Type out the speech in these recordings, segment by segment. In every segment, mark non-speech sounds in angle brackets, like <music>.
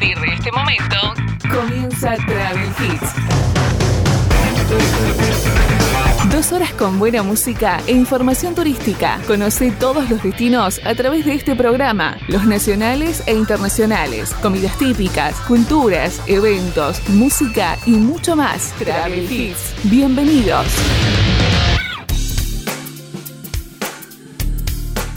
partir este momento, comienza Travel Hits. Dos horas con buena música e información turística. Conoce todos los destinos a través de este programa, los nacionales e internacionales, comidas típicas, culturas, eventos, música y mucho más. Travel Hits. Bienvenidos.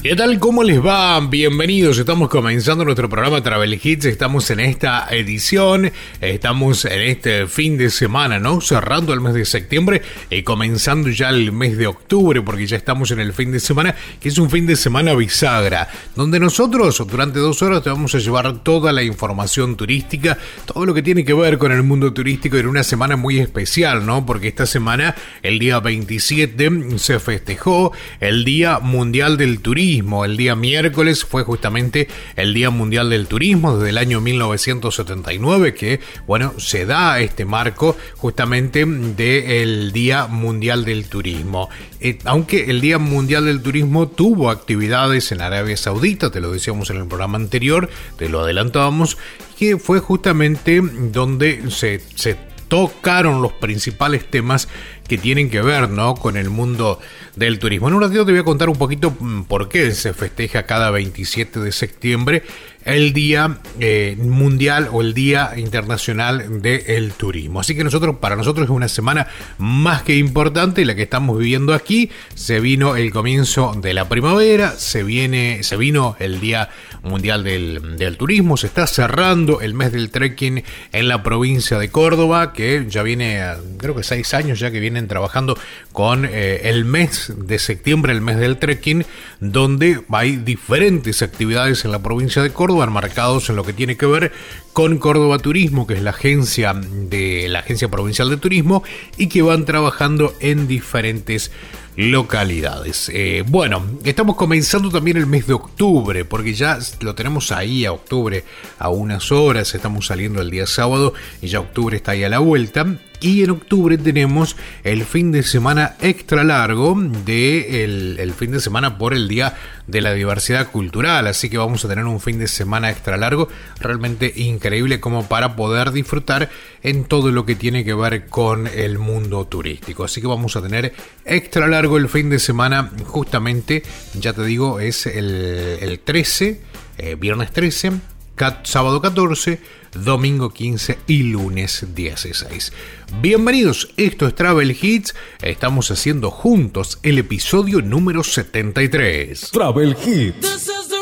¿Qué tal? ¿Cómo les va? Bienvenidos. Estamos comenzando nuestro programa Travel Hits. Estamos en esta edición. Estamos en este fin de semana, ¿no? Cerrando el mes de septiembre y comenzando ya el mes de octubre, porque ya estamos en el fin de semana, que es un fin de semana bisagra, donde nosotros durante dos horas te vamos a llevar toda la información turística, todo lo que tiene que ver con el mundo turístico en una semana muy especial, ¿no? Porque esta semana, el día 27, se festejó el Día Mundial del Turismo el día miércoles fue justamente el Día Mundial del Turismo desde el año 1979 que, bueno, se da este marco justamente del Día Mundial del Turismo. Eh, aunque el Día Mundial del Turismo tuvo actividades en Arabia Saudita, te lo decíamos en el programa anterior, te lo adelantábamos, que fue justamente donde se, se tocaron los principales temas que tienen que ver ¿no? con el mundo del turismo. En un ratito te voy a contar un poquito mm, por qué se festeja cada 27 de septiembre el Día eh, Mundial o el Día Internacional del Turismo. Así que nosotros, para nosotros es una semana más que importante la que estamos viviendo aquí. Se vino el comienzo de la primavera, se viene, se vino el Día Mundial del, Turismo, se está cerrando el mes del trekking en la provincia de Córdoba, que ya viene, creo que seis años ya que vienen trabajando con eh, el mes de septiembre, el mes del trekking, donde hay diferentes actividades en la provincia de Córdoba, marcados en lo que tiene que ver con Córdoba Turismo, que es la agencia de la Agencia Provincial de Turismo, y que van trabajando en diferentes localidades. Eh, bueno, estamos comenzando también el mes de octubre, porque ya lo tenemos ahí a octubre a unas horas, estamos saliendo el día sábado y ya octubre está ahí a la vuelta. Y en octubre tenemos el fin de semana extra largo de el, fin de semana por el Día de la Diversidad Cultural. Así que vamos a tener un fin de semana extra largo realmente increíble como para poder disfrutar en todo lo que tiene que ver con el mundo turístico. Así que vamos a tener extra largo el fin de semana justamente, ya te digo, es el, 13, eh, viernes 13, sábado 14 domingo 15 y lunes 16. Bienvenidos, esto es Travel Hits, estamos haciendo juntos el episodio número 73. Travel Hits.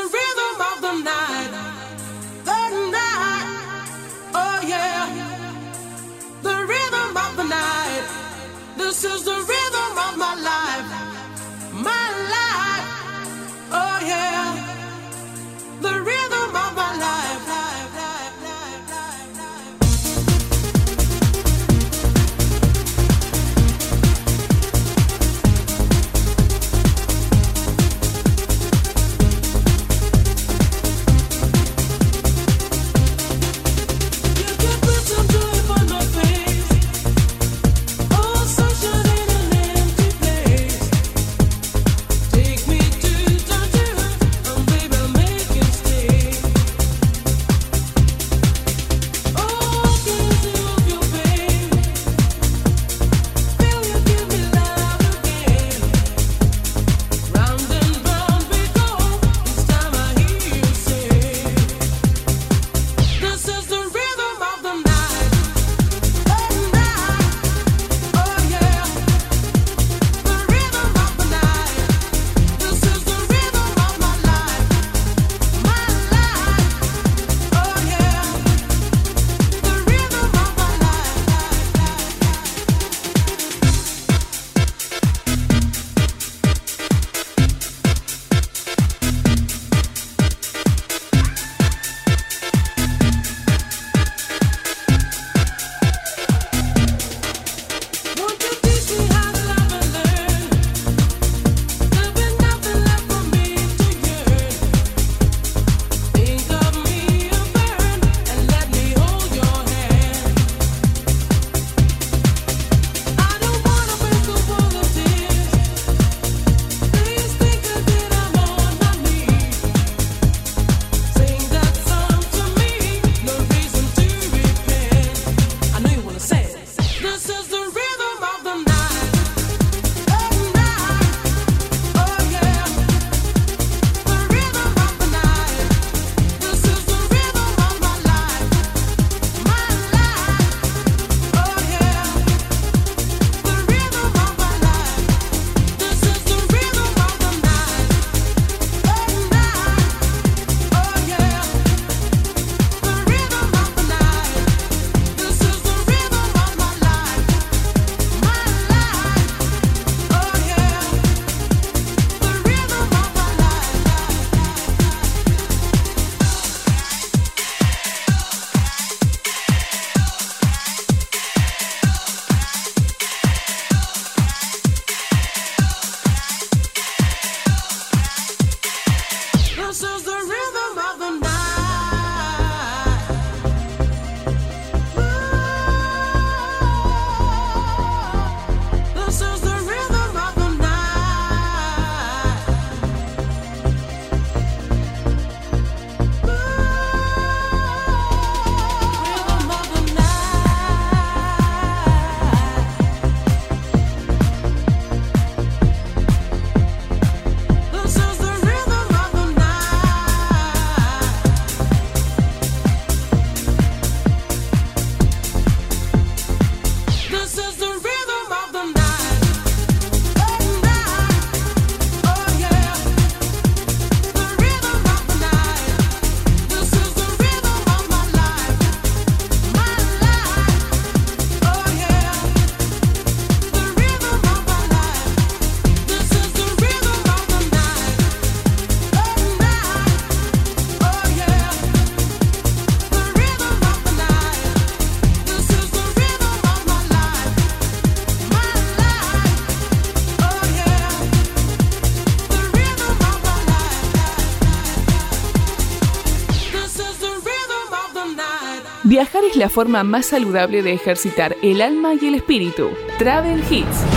La forma más saludable de ejercitar el alma y el espíritu. Travel Hits.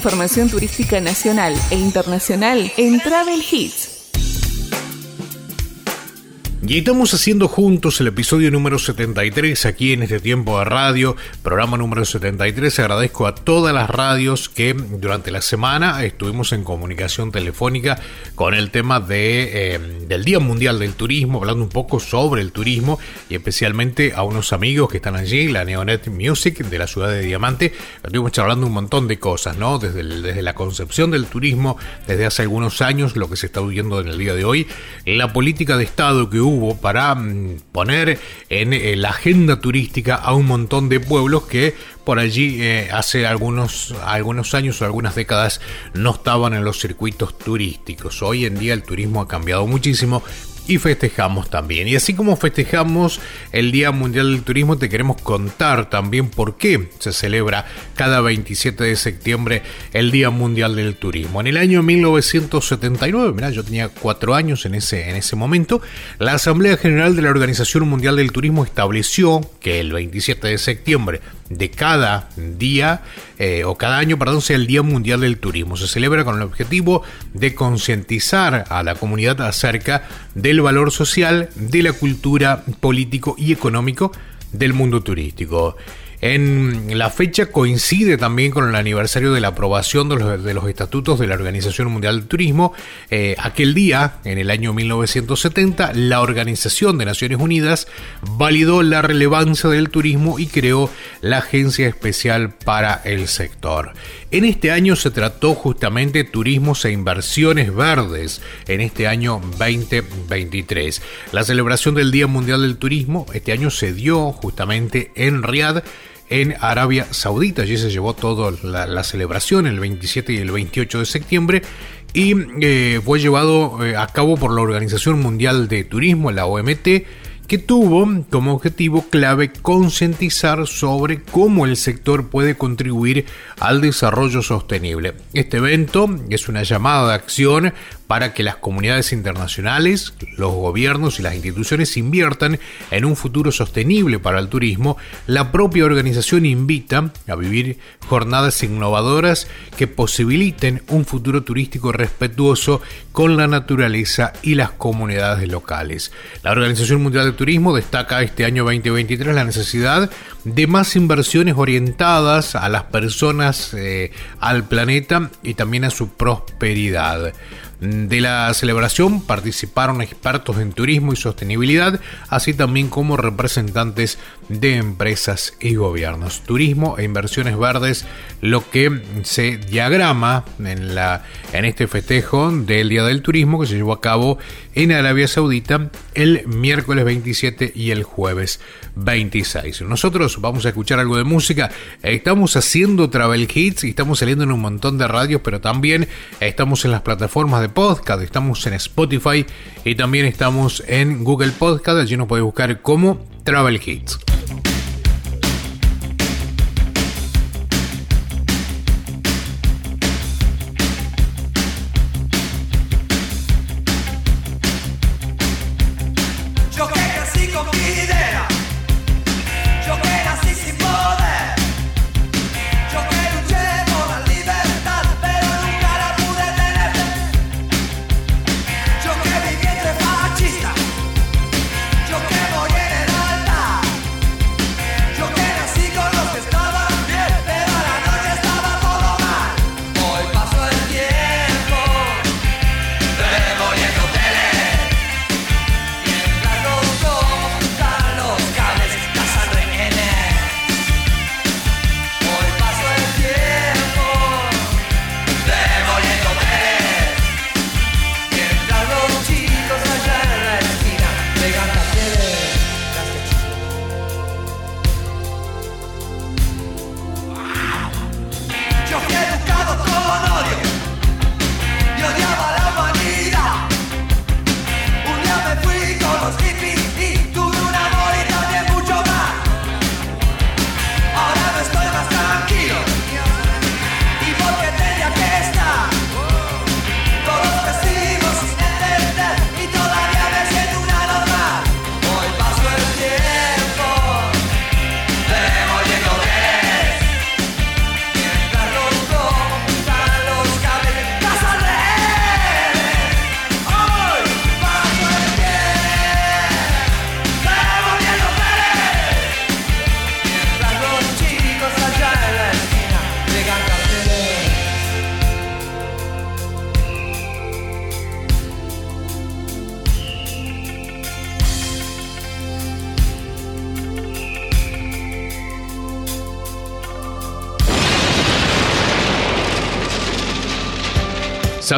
Información turística nacional e internacional en Travel Hits. Y estamos haciendo juntos el episodio número 73 aquí en este tiempo de radio, programa número 73. Agradezco a todas las radios que durante la semana estuvimos en comunicación telefónica con el tema de, eh, del Día Mundial del Turismo, hablando un poco sobre el turismo y especialmente a unos amigos que están allí, la Neonet Music de la ciudad de Diamante. Estuvimos hablando un montón de cosas, ¿no? Desde, desde la concepción del turismo, desde hace algunos años, lo que se está viviendo en el día de hoy, la política de Estado que hubo para mm, poner en la agenda turística a un montón de pueblos que por allí eh, hace algunos, algunos años o algunas décadas no estaban en los circuitos turísticos. Hoy en día el turismo ha cambiado muchísimo, y festejamos también. Y así como festejamos el Día Mundial del Turismo, te queremos contar también por qué se celebra cada 27 de septiembre el Día Mundial del Turismo. En el año 1979, mira, yo tenía cuatro años en ese, en ese momento, la Asamblea General de la Organización Mundial del Turismo estableció que el 27 de septiembre de cada día eh, o cada año, perdón, sea el Día Mundial del Turismo. Se celebra con el objetivo de concientizar a la comunidad acerca del valor social, de la cultura, político y económico del mundo turístico. En la fecha coincide también con el aniversario de la aprobación de los, estatutos de la Organización Mundial del Turismo. Eh, aquel día, en el año 1970, la Organización de Naciones Unidas validó la relevancia del turismo y creó la Agencia Especial para el Sector. En este año se trató justamente turismos e inversiones verdes, en este año 2023. La celebración del Día Mundial del Turismo este año se dio justamente en Riad en Arabia Saudita. Allí se llevó toda la, celebración el 27 y el 28 de septiembre y eh, fue llevado eh, a cabo por la Organización Mundial de Turismo, la OMT, que tuvo como objetivo clave concientizar sobre cómo el sector puede contribuir al desarrollo sostenible. Este evento es una llamada de acción para que las comunidades internacionales, los gobiernos y las instituciones inviertan en un futuro sostenible para el turismo, la propia organización invita a vivir jornadas innovadoras que posibiliten un futuro turístico respetuoso con la naturaleza y las comunidades locales. La Organización Mundial de Turismo destaca este año 2023 la necesidad de más inversiones orientadas a las personas, eh, al planeta y también a su prosperidad. De la celebración participaron expertos en turismo y sostenibilidad, así también como representantes de empresas y gobiernos. Turismo e inversiones verdes, lo que se diagrama en, la, en este festejo del Día del Turismo que se llevó a cabo en Arabia Saudita el miércoles 27 y el jueves 26. Nosotros vamos a escuchar algo de música. Estamos haciendo travel hits y estamos saliendo en un montón de radios, pero también estamos en las plataformas de podcast, estamos en Spotify y también estamos en Google Podcast. Allí nos puede buscar como Travel Hits.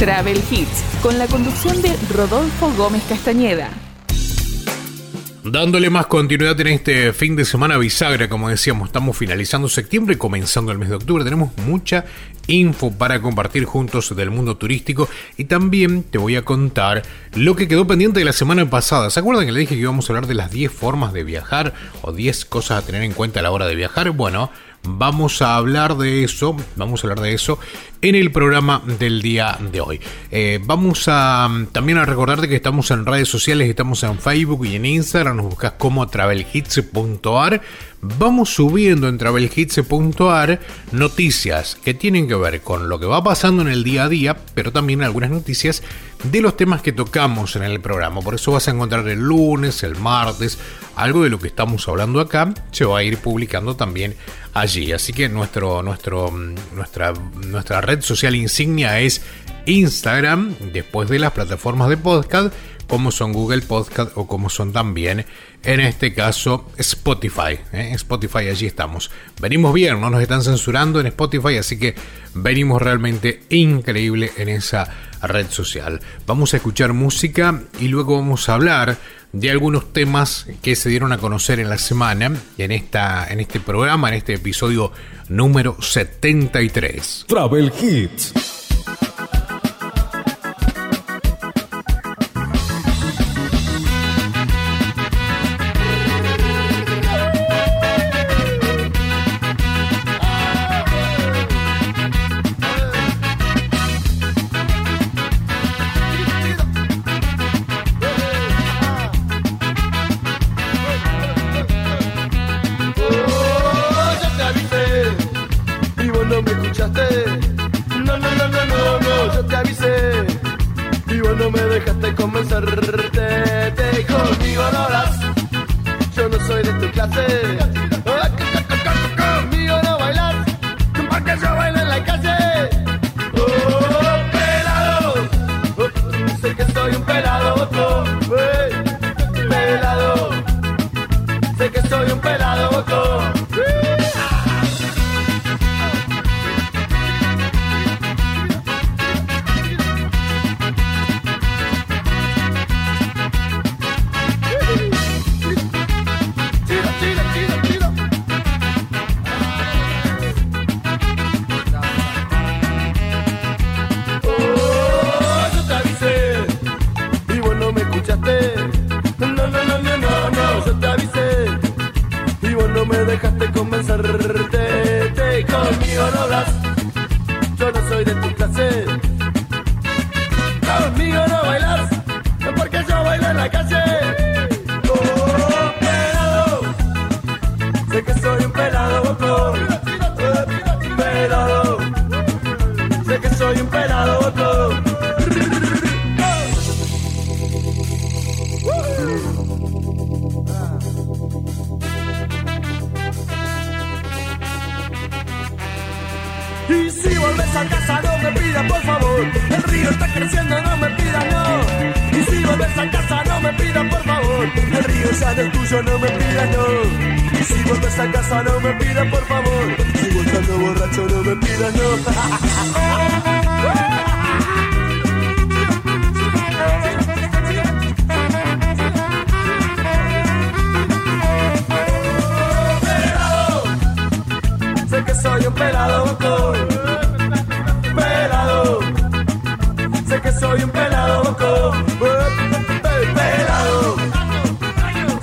Travel Hits, con la conducción de Rodolfo Gómez Castañeda. Dándole más continuidad en este fin de semana bisagra, como decíamos, estamos finalizando septiembre y comenzando el mes de octubre. Tenemos mucha info para compartir juntos del mundo turístico y también te voy a contar lo que quedó pendiente de la semana pasada. ¿Se acuerdan que le dije que íbamos a hablar de las 10 formas de viajar o 10 cosas a tener en cuenta a la hora de viajar? Bueno, Vamos a hablar de eso, vamos a hablar de eso en el programa del día de hoy. Eh, vamos a también a recordarte que estamos en redes sociales, estamos en Facebook y en Instagram, nos buscas como travelhits.ar vamos subiendo en travelhits.ar noticias que tienen que ver con lo que va pasando en el día a día, pero también algunas noticias de los temas que tocamos en el programa. Por eso vas a encontrar el lunes, el martes, algo de lo que estamos hablando acá se va a ir publicando también allí. Así que nuestro, nuestro, nuestra, nuestra red social insignia es Instagram, después de las plataformas de podcast, como son Google Podcast o como son también, en este caso, Spotify. ¿eh? Spotify, allí estamos. Venimos bien, no nos están censurando en Spotify, así que venimos realmente increíble en esa red social. Vamos a escuchar música y luego vamos a hablar de algunos temas que se dieron a conocer en la semana en, esta, en este programa, en este episodio número 73. Travel Hits. no me pidas no. Si vos estás a casa no me pidas por favor. Si vos borracho no me pidas no. soy un pelado bocón. Pelado. Sé que soy un pelado bocón.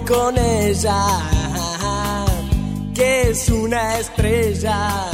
con ella, que es una estrella.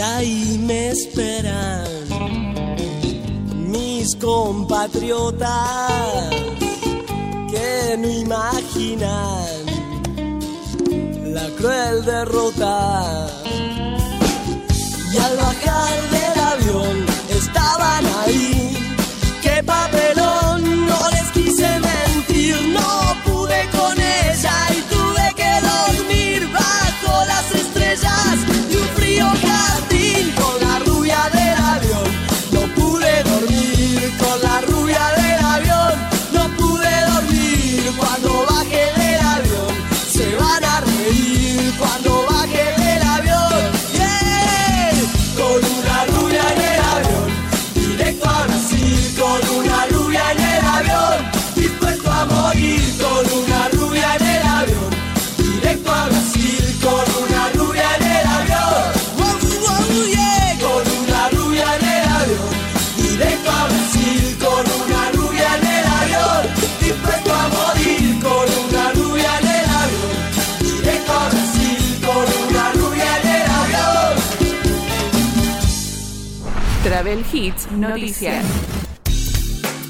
Y ahí me esperan mis compatriotas que no imaginan la cruel derrota. Y al bajar del avión Travel Hits Noticias.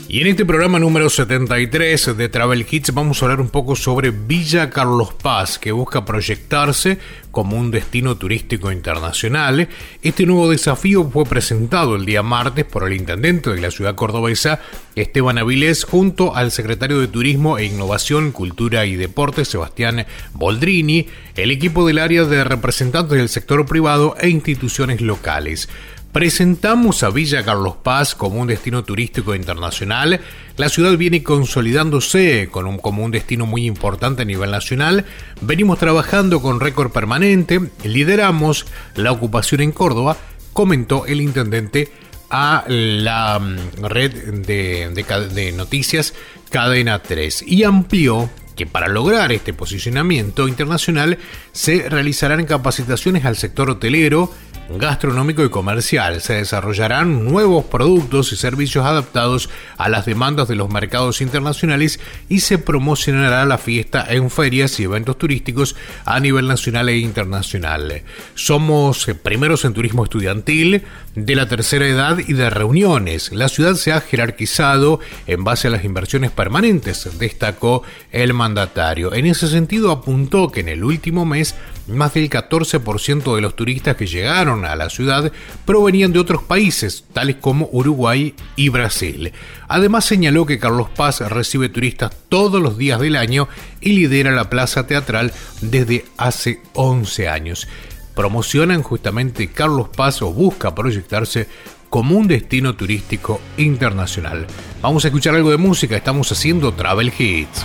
Y en este programa número 73 de Travel Hits vamos a hablar un poco sobre Villa Carlos Paz, que busca proyectarse como un destino turístico internacional. Este nuevo desafío fue presentado el día martes por el intendente de la ciudad cordobesa, Esteban Avilés, junto al secretario de Turismo e Innovación, Cultura y Deportes, Sebastián Boldrini, el equipo del área de representantes del sector privado e instituciones locales. Presentamos a Villa Carlos Paz como un destino turístico internacional. La ciudad viene consolidándose como un destino muy importante a nivel nacional. Venimos trabajando con récord permanente. Lideramos la ocupación en Córdoba, comentó el intendente a la mm, red de, de noticias Cadena 3 y amplió que para lograr este posicionamiento internacional se realizarán capacitaciones al sector hotelero, gastronómico y comercial. Se desarrollarán nuevos productos y servicios adaptados a las demandas de los mercados internacionales y se promocionará la fiesta en ferias y eventos turísticos a nivel nacional e internacional. Somos eh, primeros en turismo estudiantil, de la tercera edad y de reuniones. La ciudad se ha jerarquizado en base a las inversiones permanentes, destacó el mandatario. En ese sentido apuntó que en el último mes más del 14% de los turistas que llegaron a la ciudad provenían de otros países, tales como Uruguay y Brasil. Además señaló que Carlos Paz recibe turistas todos los días del año y lidera la plaza teatral desde hace 11 años. Promocionan justamente Carlos Paz o busca proyectarse como un destino turístico internacional. Vamos a escuchar algo de música, estamos haciendo Travel Hits.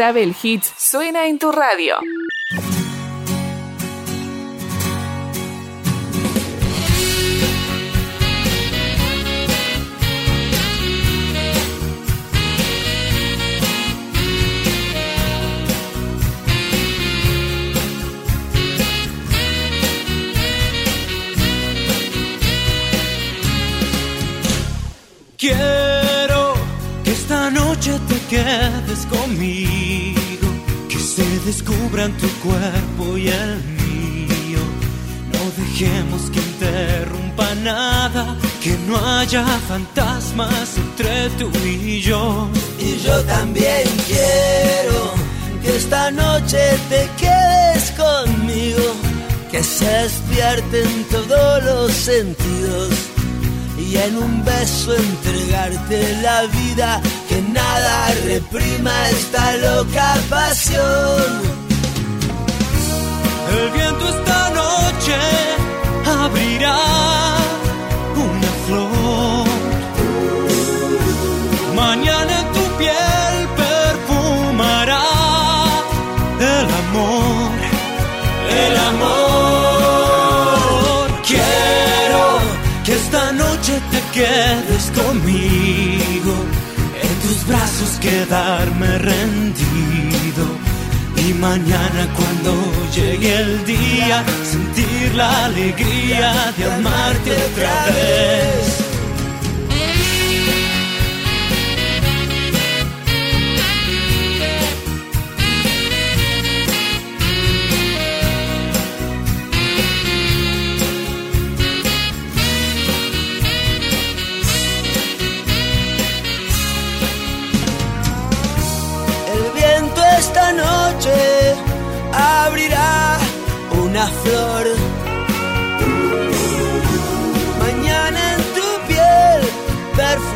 Travel Hits suena en tu radio. Quiero que esta noche te quedes conmigo, descubran tu cuerpo y el mío. No dejemos que interrumpa nada, que no haya fantasmas entre tú y yo. Y yo también quiero que esta noche te quedes conmigo, que se despierten todos los sentidos y en un beso entregarte la vida, nada reprima esta loca pasión. El viento esta noche abrirá una flor. Mañana en tu piel perfumará el amor, el amor. Quiero que esta noche te quedes conmigo, brazos quedarme rendido. Y mañana cuando llegue el día, sentir la alegría de amarte otra vez.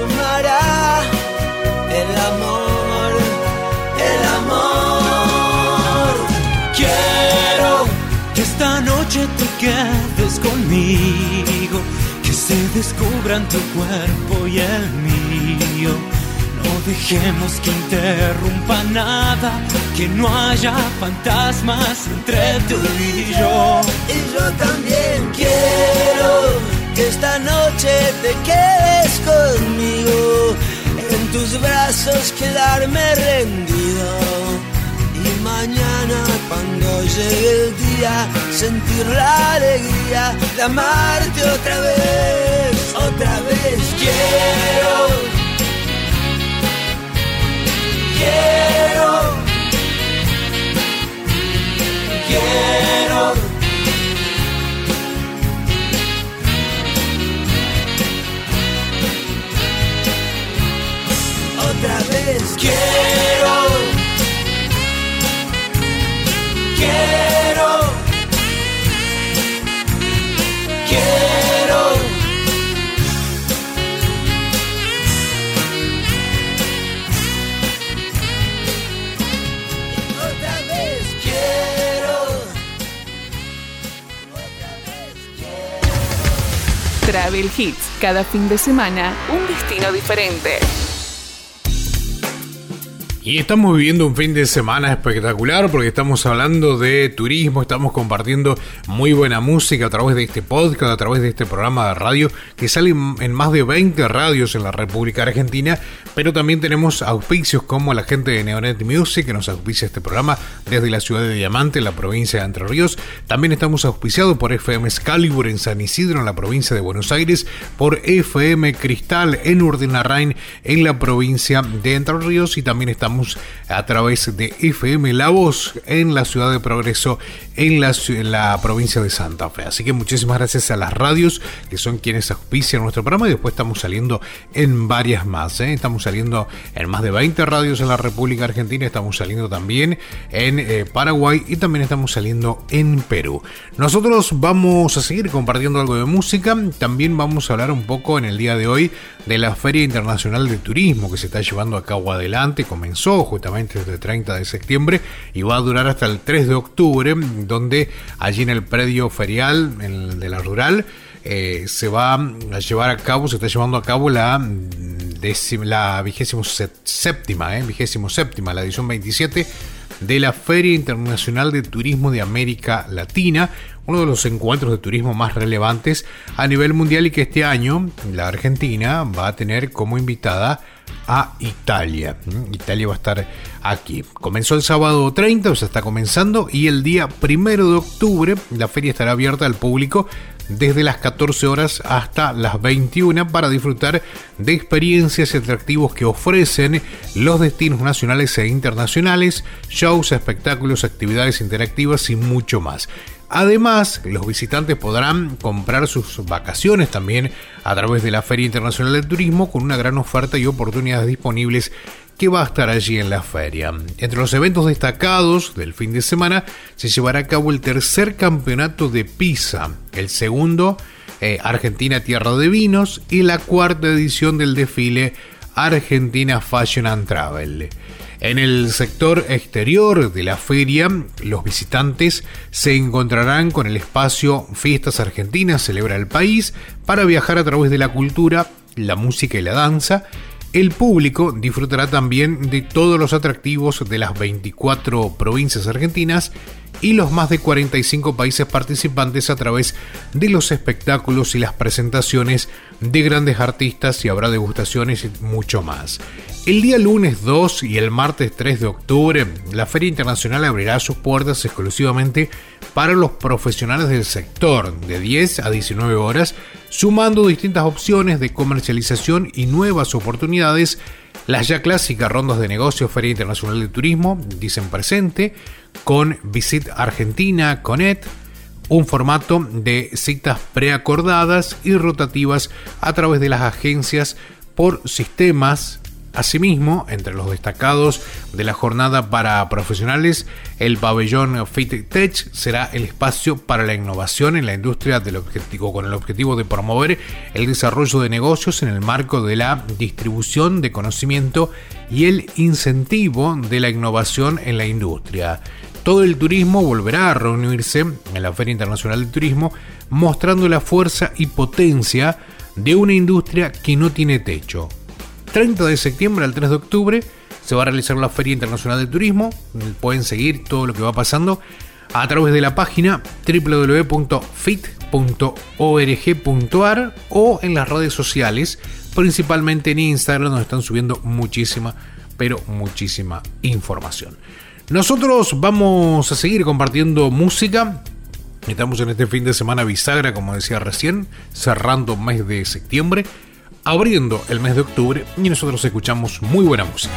Perfumará el amor, el amor. Quiero que esta noche te quedes conmigo, que se descubran tu cuerpo y el mío. No dejemos que interrumpa nada, que no haya fantasmas entre tú y yo. Y yo también quiero que esta noche te quedes conmigo, en tus brazos quedarme rendido. Y mañana cuando llegue el día, sentir la alegría de amarte otra vez, otra vez quiero. Quiero, quiero. Quiero, quiero, quiero. Otra vez quiero, otra vez quiero. Travel Hits, cada fin de semana, un destino diferente. Y estamos viviendo un fin de semana espectacular porque estamos hablando de turismo, estamos compartiendo muy buena música a través de este podcast, a través de este programa de radio que sale en más de 20 radios en la República Argentina, pero también tenemos auspicios como la gente de Neonet Music que nos auspicia este programa desde la ciudad de Diamante, en la provincia de Entre Ríos. También estamos auspiciados por FM Excalibur en San Isidro, en la provincia de Buenos Aires, por FM Cristal en Urdenarrain, en la provincia de Entre Ríos y también estamos a través de FM La Voz en la ciudad de Progreso en la, en la provincia de Santa Fe. Así que muchísimas gracias a las radios que son quienes auspician nuestro programa y después estamos saliendo en varias más. ¿eh? Estamos saliendo en más de 20 radios en la República Argentina, estamos saliendo también en eh, Paraguay y también estamos saliendo en Perú. Nosotros vamos a seguir compartiendo algo de música, también vamos a hablar un poco en el día de hoy de la Feria Internacional de Turismo que se está llevando a cabo adelante, comenzó justamente desde el 30 de septiembre y va a durar hasta el 3 de octubre, donde allí en el predio ferial de la rural eh, se va a llevar a cabo, se está llevando a cabo la, la vigésimo séptima, eh, vigésimo séptima, la edición 27 de la Feria Internacional de Turismo de América Latina, uno de los encuentros de turismo más relevantes a nivel mundial y que este año la Argentina va a tener como invitada a Italia. Italia va a estar aquí. Comenzó el sábado 30, o sea, está comenzando, y el día primero de octubre la feria estará abierta al público desde las 14 horas hasta las 21 para disfrutar de experiencias y atractivos que ofrecen los destinos nacionales e internacionales, shows, espectáculos, actividades interactivas y mucho más. Además, los visitantes podrán comprar sus vacaciones también a través de la Feria Internacional del Turismo con una gran oferta y oportunidades disponibles que va a estar allí en la feria. Entre los eventos destacados del fin de semana se llevará a cabo el tercer campeonato de pizza, el segundo eh, Argentina Tierra de Vinos y la cuarta edición del desfile Argentina Fashion and Travel. En el sector exterior de la feria, los visitantes se encontrarán con el espacio Fiestas Argentinas Celebra el País para viajar a través de la cultura, la música y la danza. El público disfrutará también de todos los atractivos de las 24 provincias argentinas y los más de 45 países participantes a través de los espectáculos y las presentaciones de grandes artistas y habrá degustaciones y mucho más. El día lunes 2 y el martes 3 de octubre, la Feria Internacional abrirá sus puertas exclusivamente para los profesionales del sector, de 10 a 19 horas, sumando distintas opciones de comercialización y nuevas oportunidades. Las ya clásicas rondas de negocio Feria Internacional de Turismo dicen presente, con Visit Argentina, CONET, un formato de citas preacordadas y rotativas a través de las agencias por sistemas Asimismo, entre los destacados de la jornada para profesionales, el pabellón FitTech será el espacio para la innovación en la industria del objetivo, con el objetivo de promover el desarrollo de negocios en el marco de la distribución de conocimiento y el incentivo de la innovación en la industria. Todo el turismo volverá a reunirse en la Feria Internacional del Turismo, mostrando la fuerza y potencia de una industria que no tiene techo 30 de septiembre al 3 de octubre se va a realizar la Feria Internacional de Turismo. Pueden seguir todo lo que va pasando a través de la página www.fit.org.ar o en las redes sociales, principalmente en Instagram, donde están subiendo muchísima, pero muchísima información. Nosotros vamos a seguir compartiendo música. Estamos en este fin de semana bisagra, como decía recién, cerrando mes de septiembre abriendo el mes de octubre y nosotros escuchamos muy buena música.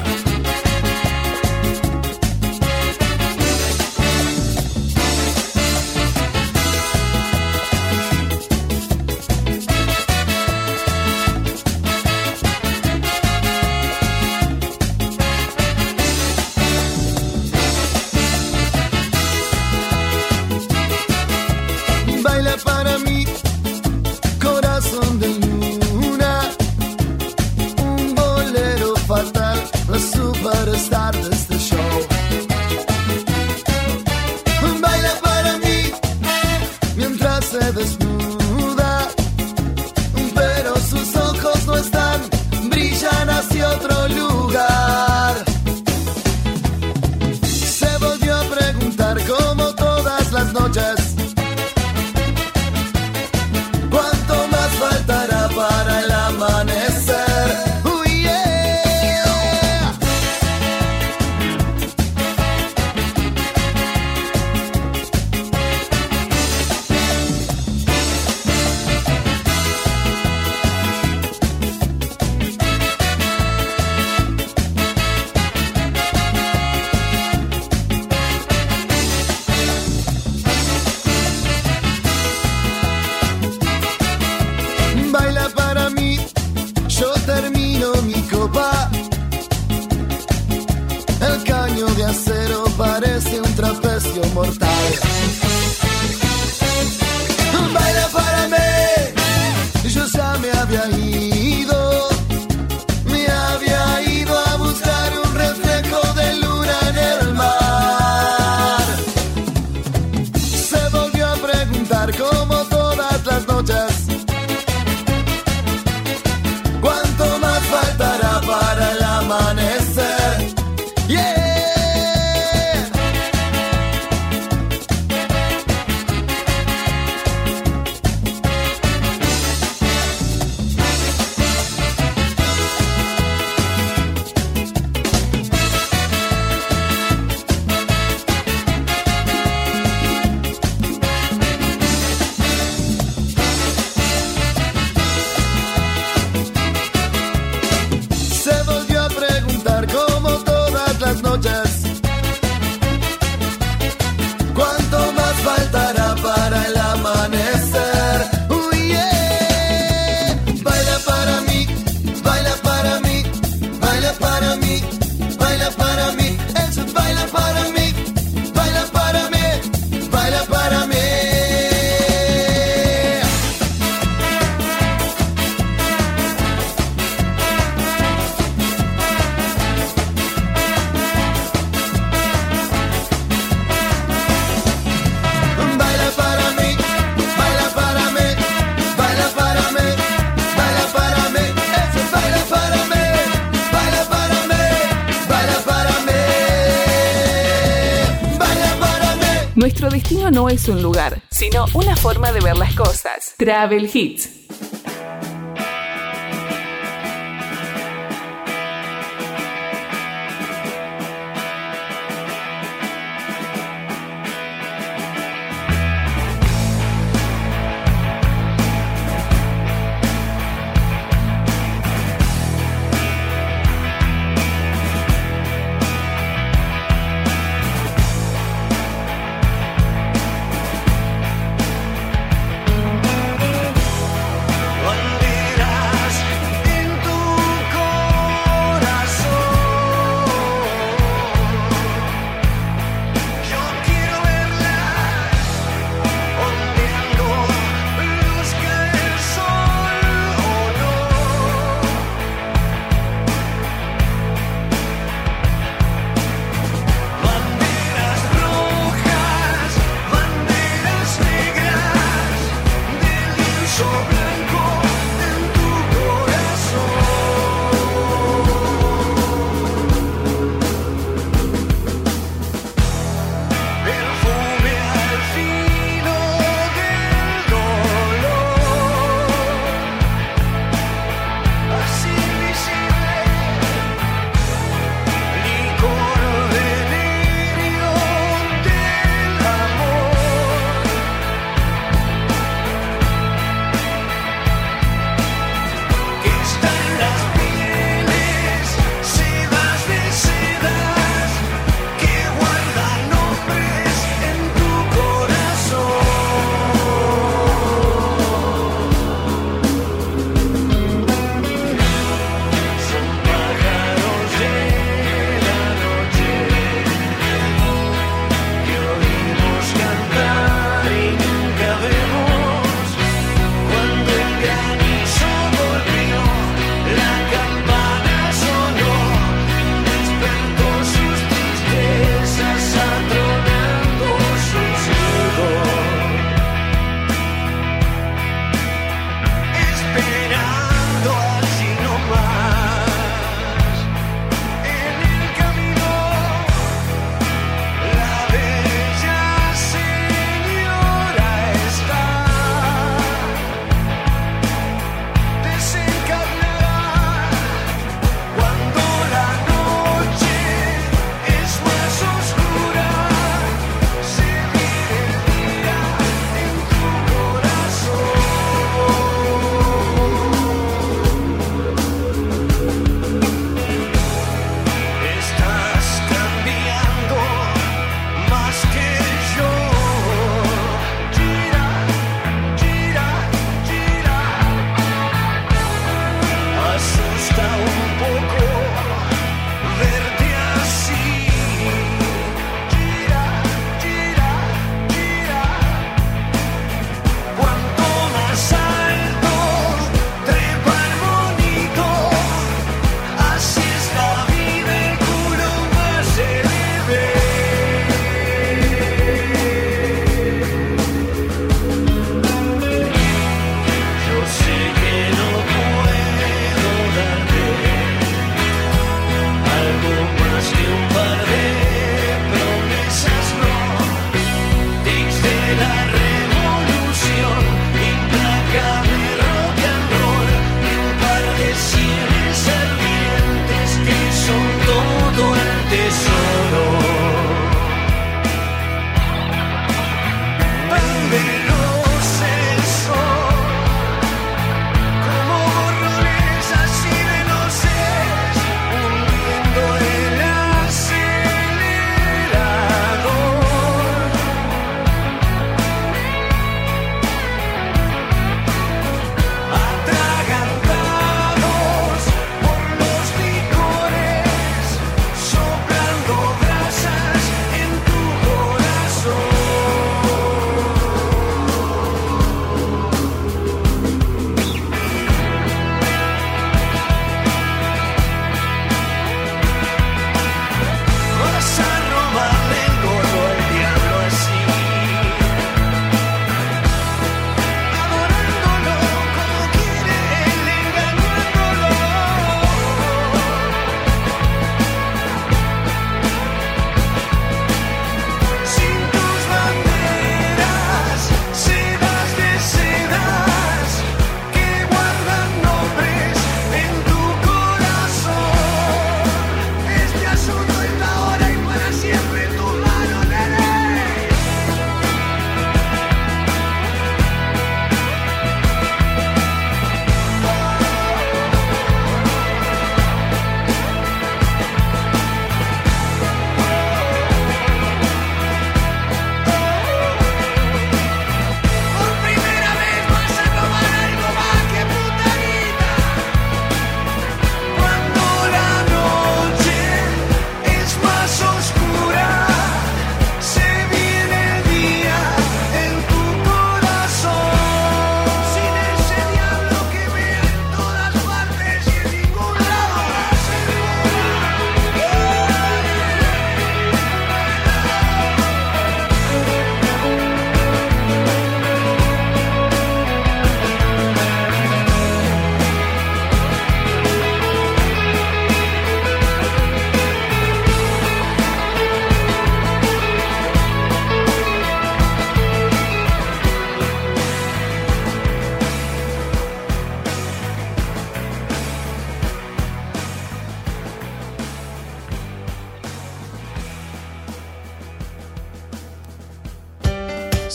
Travel Hits.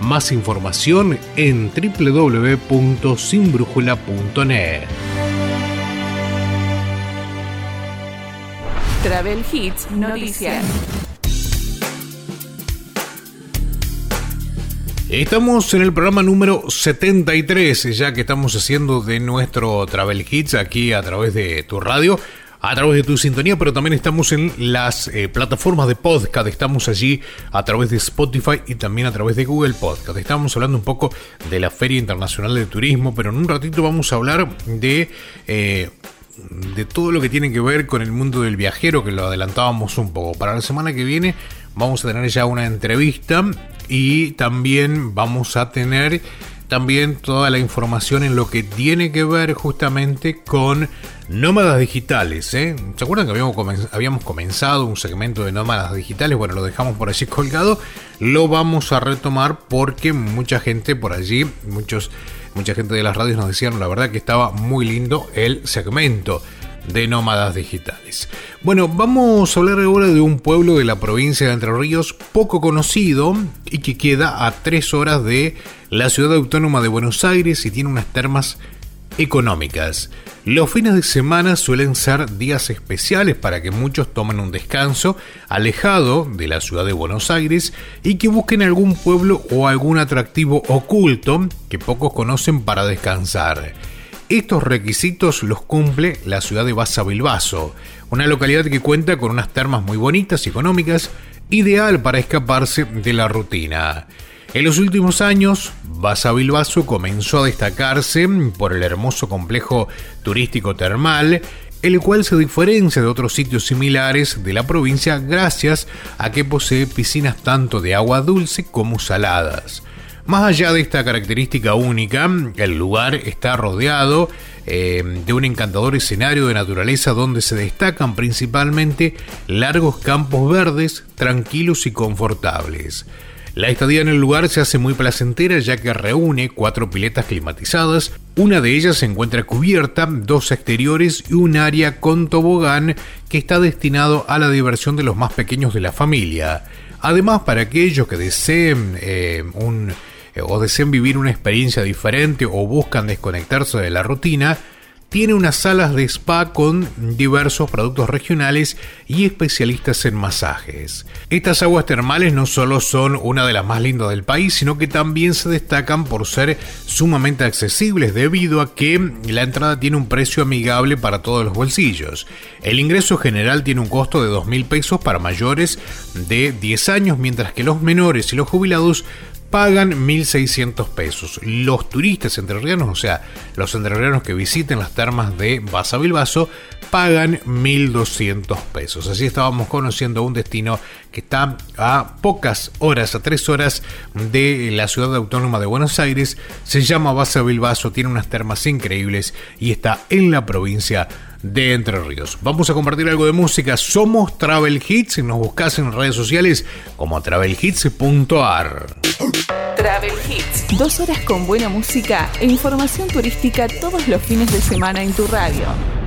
Más información en www.sinbrújula.net. Travel Hits Noticias. Estamos en el programa número 73, ya que estamos haciendo de nuestro Travel Hits aquí a través de tu radio, a través de tu sintonía, pero también estamos en las eh, plataformas de podcast, estamos allí a través de Spotify y también a través de Google Podcast. Estamos hablando un poco de la Feria Internacional de Turismo, pero en un ratito vamos a hablar de... Eh, de todo lo que tiene que ver con el mundo del viajero, que lo adelantábamos un poco. Para la semana que viene vamos a tener ya una entrevista y también vamos a tener también toda la información en lo que tiene que ver justamente con nómadas digitales. ¿eh? ¿Se acuerdan que habíamos, comenzado un segmento de nómadas digitales? Bueno, lo dejamos por allí colgado. Lo vamos a retomar porque mucha gente por allí, muchos Mucha gente de las radios nos decían, la verdad que estaba muy lindo el segmento de nómadas digitales. Bueno, vamos a hablar ahora de un pueblo de la provincia de Entre Ríos poco conocido y que queda a tres horas de la ciudad autónoma de Buenos Aires y tiene unas termas económicas. Los fines de semana suelen ser días especiales para que muchos tomen un descanso alejado de la ciudad de Buenos Aires y que busquen algún pueblo o algún atractivo oculto que pocos conocen para descansar. Estos requisitos los cumple la ciudad de Basa Bilbaso, una localidad que cuenta con unas termas muy bonitas y económicas, ideal para escaparse de la rutina. En los últimos años, Basa Bilbaso comenzó a destacarse por el hermoso complejo turístico termal, el cual se diferencia de otros sitios similares de la provincia gracias a que posee piscinas tanto de agua dulce como saladas. Más allá de esta característica única, el lugar está rodeado eh, de un encantador escenario de naturaleza donde se destacan principalmente largos campos verdes, tranquilos y confortables. La estadía en el lugar se hace muy placentera ya que reúne cuatro piletas climatizadas, una de ellas se encuentra cubierta, dos exteriores y un área con tobogán que está destinado a la diversión de los más pequeños de la familia. Además, para aquellos que deseen eh, eh, o deseen vivir una experiencia diferente o buscan desconectarse de la rutina, tiene unas salas de spa con diversos productos regionales y especialistas en masajes. Estas aguas termales no solo son una de las más lindas del país, sino que también se destacan por ser sumamente accesibles debido a que la entrada tiene un precio amigable para todos los bolsillos. El ingreso general tiene un costo de 2 mil pesos para mayores de 10 años, mientras que los menores y los jubilados pagan 1.600 pesos. Los turistas entrerrianos, o sea, los entrerrianos que visiten las termas de Basa Bilbaso, pagan 1.200 pesos. Así estábamos conociendo un destino que está a pocas horas, a tres horas de la ciudad autónoma de Buenos Aires. Se llama Basa Bilbaso, tiene unas termas increíbles y está en la provincia de Entre Ríos. Vamos a compartir algo de música. Somos Travel Hits y nos buscas en redes sociales como travelhits.ar. Travel Hits. Dos horas con buena música e información turística todos los fines de semana en tu radio.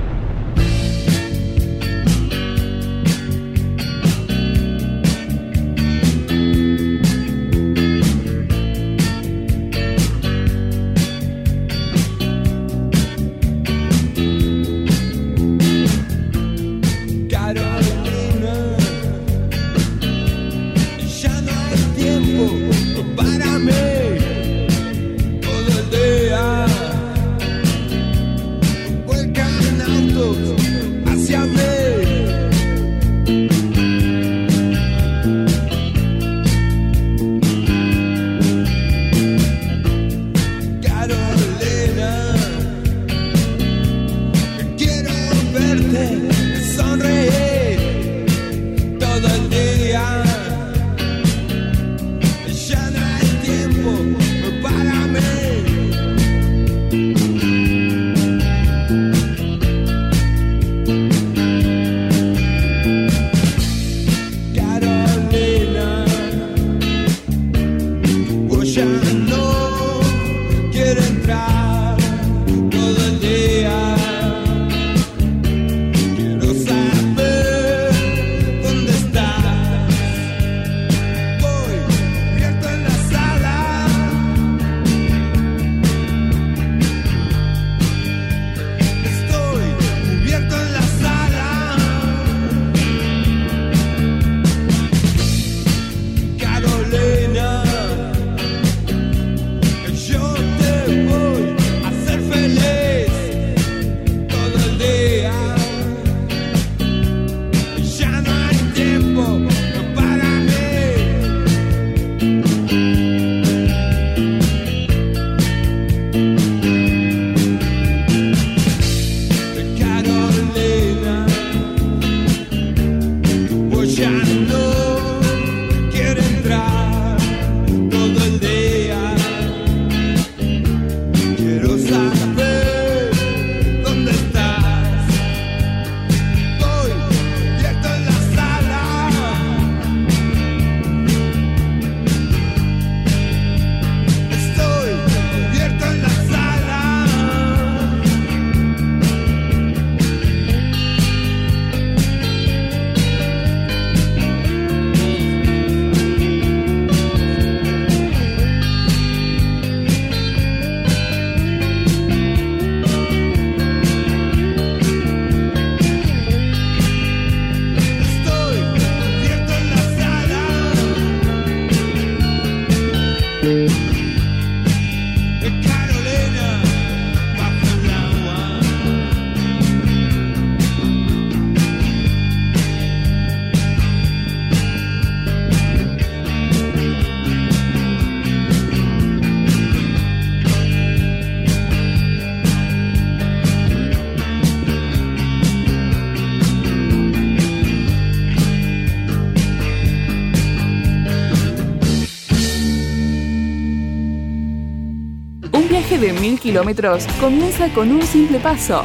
comienza con un simple paso.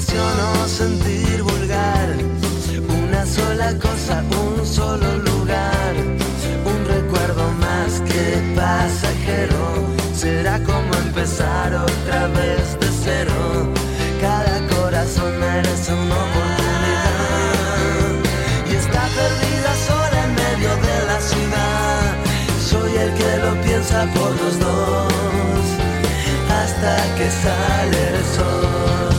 sensación o sentir vulgar. Una sola cosa, un solo lugar. Un recuerdo más que pasajero. Será como empezar otra vez de cero. Cada corazón merece una oportunidad. Y está perdida sola en medio de la ciudad. Soy el que lo piensa por los dos hasta que sale el sol.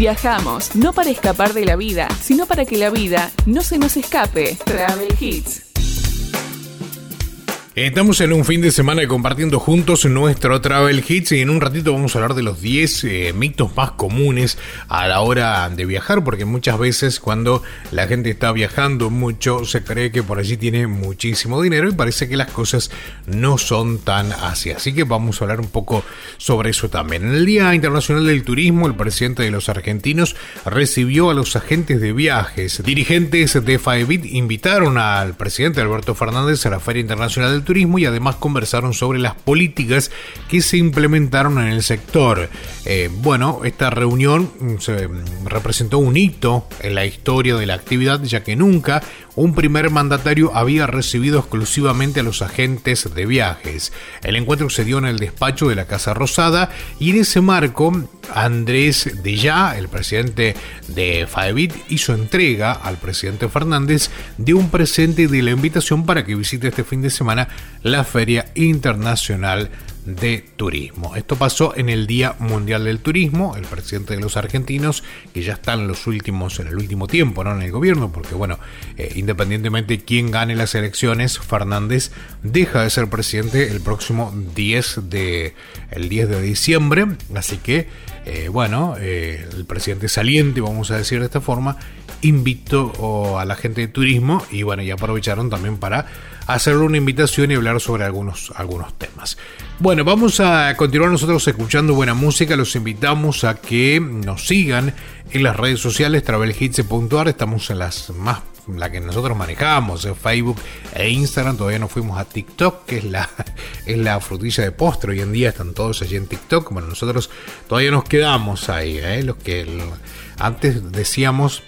Viajamos, no para escapar de la vida, sino para que la vida no se nos escape. Travel Hits. Estamos en un fin de semana compartiendo juntos nuestro Travel Hits y en un ratito vamos a hablar de los 10 eh, mitos más comunes a la hora de viajar, porque muchas veces cuando la gente está viajando mucho se cree que por allí tiene muchísimo dinero y parece que las cosas no son tan así. Así que vamos a hablar un poco sobre eso también. En el Día Internacional del Turismo, el presidente de los argentinos recibió a los agentes de viajes. Dirigentes de FAEBIT invitaron al presidente Alberto Fernández a la Feria Internacional del Turismo y además conversaron sobre las políticas que se implementaron en el sector. Eh, bueno, esta reunión mm, mm, representó un hito en la historia de la actividad ya que nunca un primer mandatario había recibido exclusivamente a los agentes de viajes. El encuentro se dio en el despacho de la Casa Rosada y en ese marco Andrés Ya, el presidente de FAEBIT, hizo entrega al presidente Fernández de un presente de la invitación para que visite este fin de semana la Feria Internacional de turismo. Esto pasó en el Día Mundial del Turismo, el presidente de los argentinos, que ya está en los últimos, en el último tiempo, ¿no? En el gobierno, porque bueno, eh, independientemente de quién gane las elecciones, Fernández deja de ser presidente el próximo 10 de, el 10 de diciembre, así que eh, bueno, eh, el presidente saliente, vamos a decir de esta forma, invitó a la gente de turismo y bueno, ya aprovecharon también para hacerle una invitación y hablar sobre algunos, algunos temas. Bueno, vamos a continuar nosotros escuchando buena música. Los invitamos a que nos sigan en las redes sociales travelhits.ar. Estamos en las más la que nosotros manejamos, en Facebook e Instagram. Todavía no fuimos a TikTok, que es la, <laughs> es la frutilla de postre. Hoy en día están todos allí en TikTok. Bueno, nosotros todavía nos quedamos ahí. ¿eh? Los que antes decíamos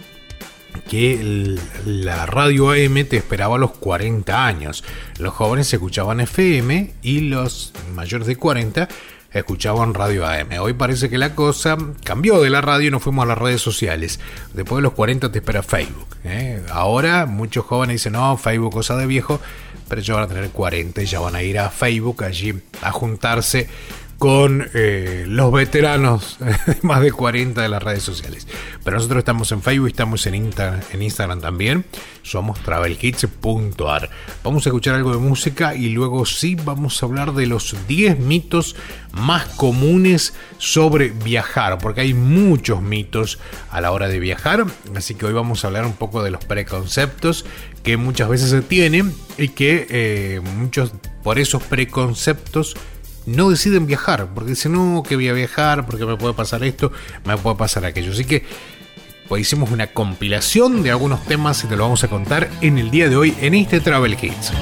que la radio AM te esperaba a los 40 años. Los jóvenes escuchaban FM y los mayores de 40 escuchaban radio AM. Hoy parece que la cosa cambió de la radio y nos fuimos a las redes sociales. Después de los 40 te espera Facebook. ¿eh? Ahora muchos jóvenes dicen, no, Facebook cosa de viejo, pero ya van a tener 40 y ya van a ir a Facebook allí a juntarse con eh, los veteranos <laughs> más de 40 de las redes sociales. Pero nosotros estamos en Facebook, estamos en, en Instagram también. Somos travelkids.ar. Vamos a escuchar algo de música y luego sí vamos a hablar de los 10 mitos más comunes sobre viajar, porque hay muchos mitos a la hora de viajar. Así que hoy vamos a hablar un poco de los preconceptos que muchas veces se tienen y que eh, muchos por esos preconceptos no deciden viajar, porque dicen, no, que voy a viajar, porque me puede pasar esto, me puede pasar aquello. Así que pues hicimos una compilación de algunos temas y te lo vamos a contar en el día de hoy en este Travel Kids.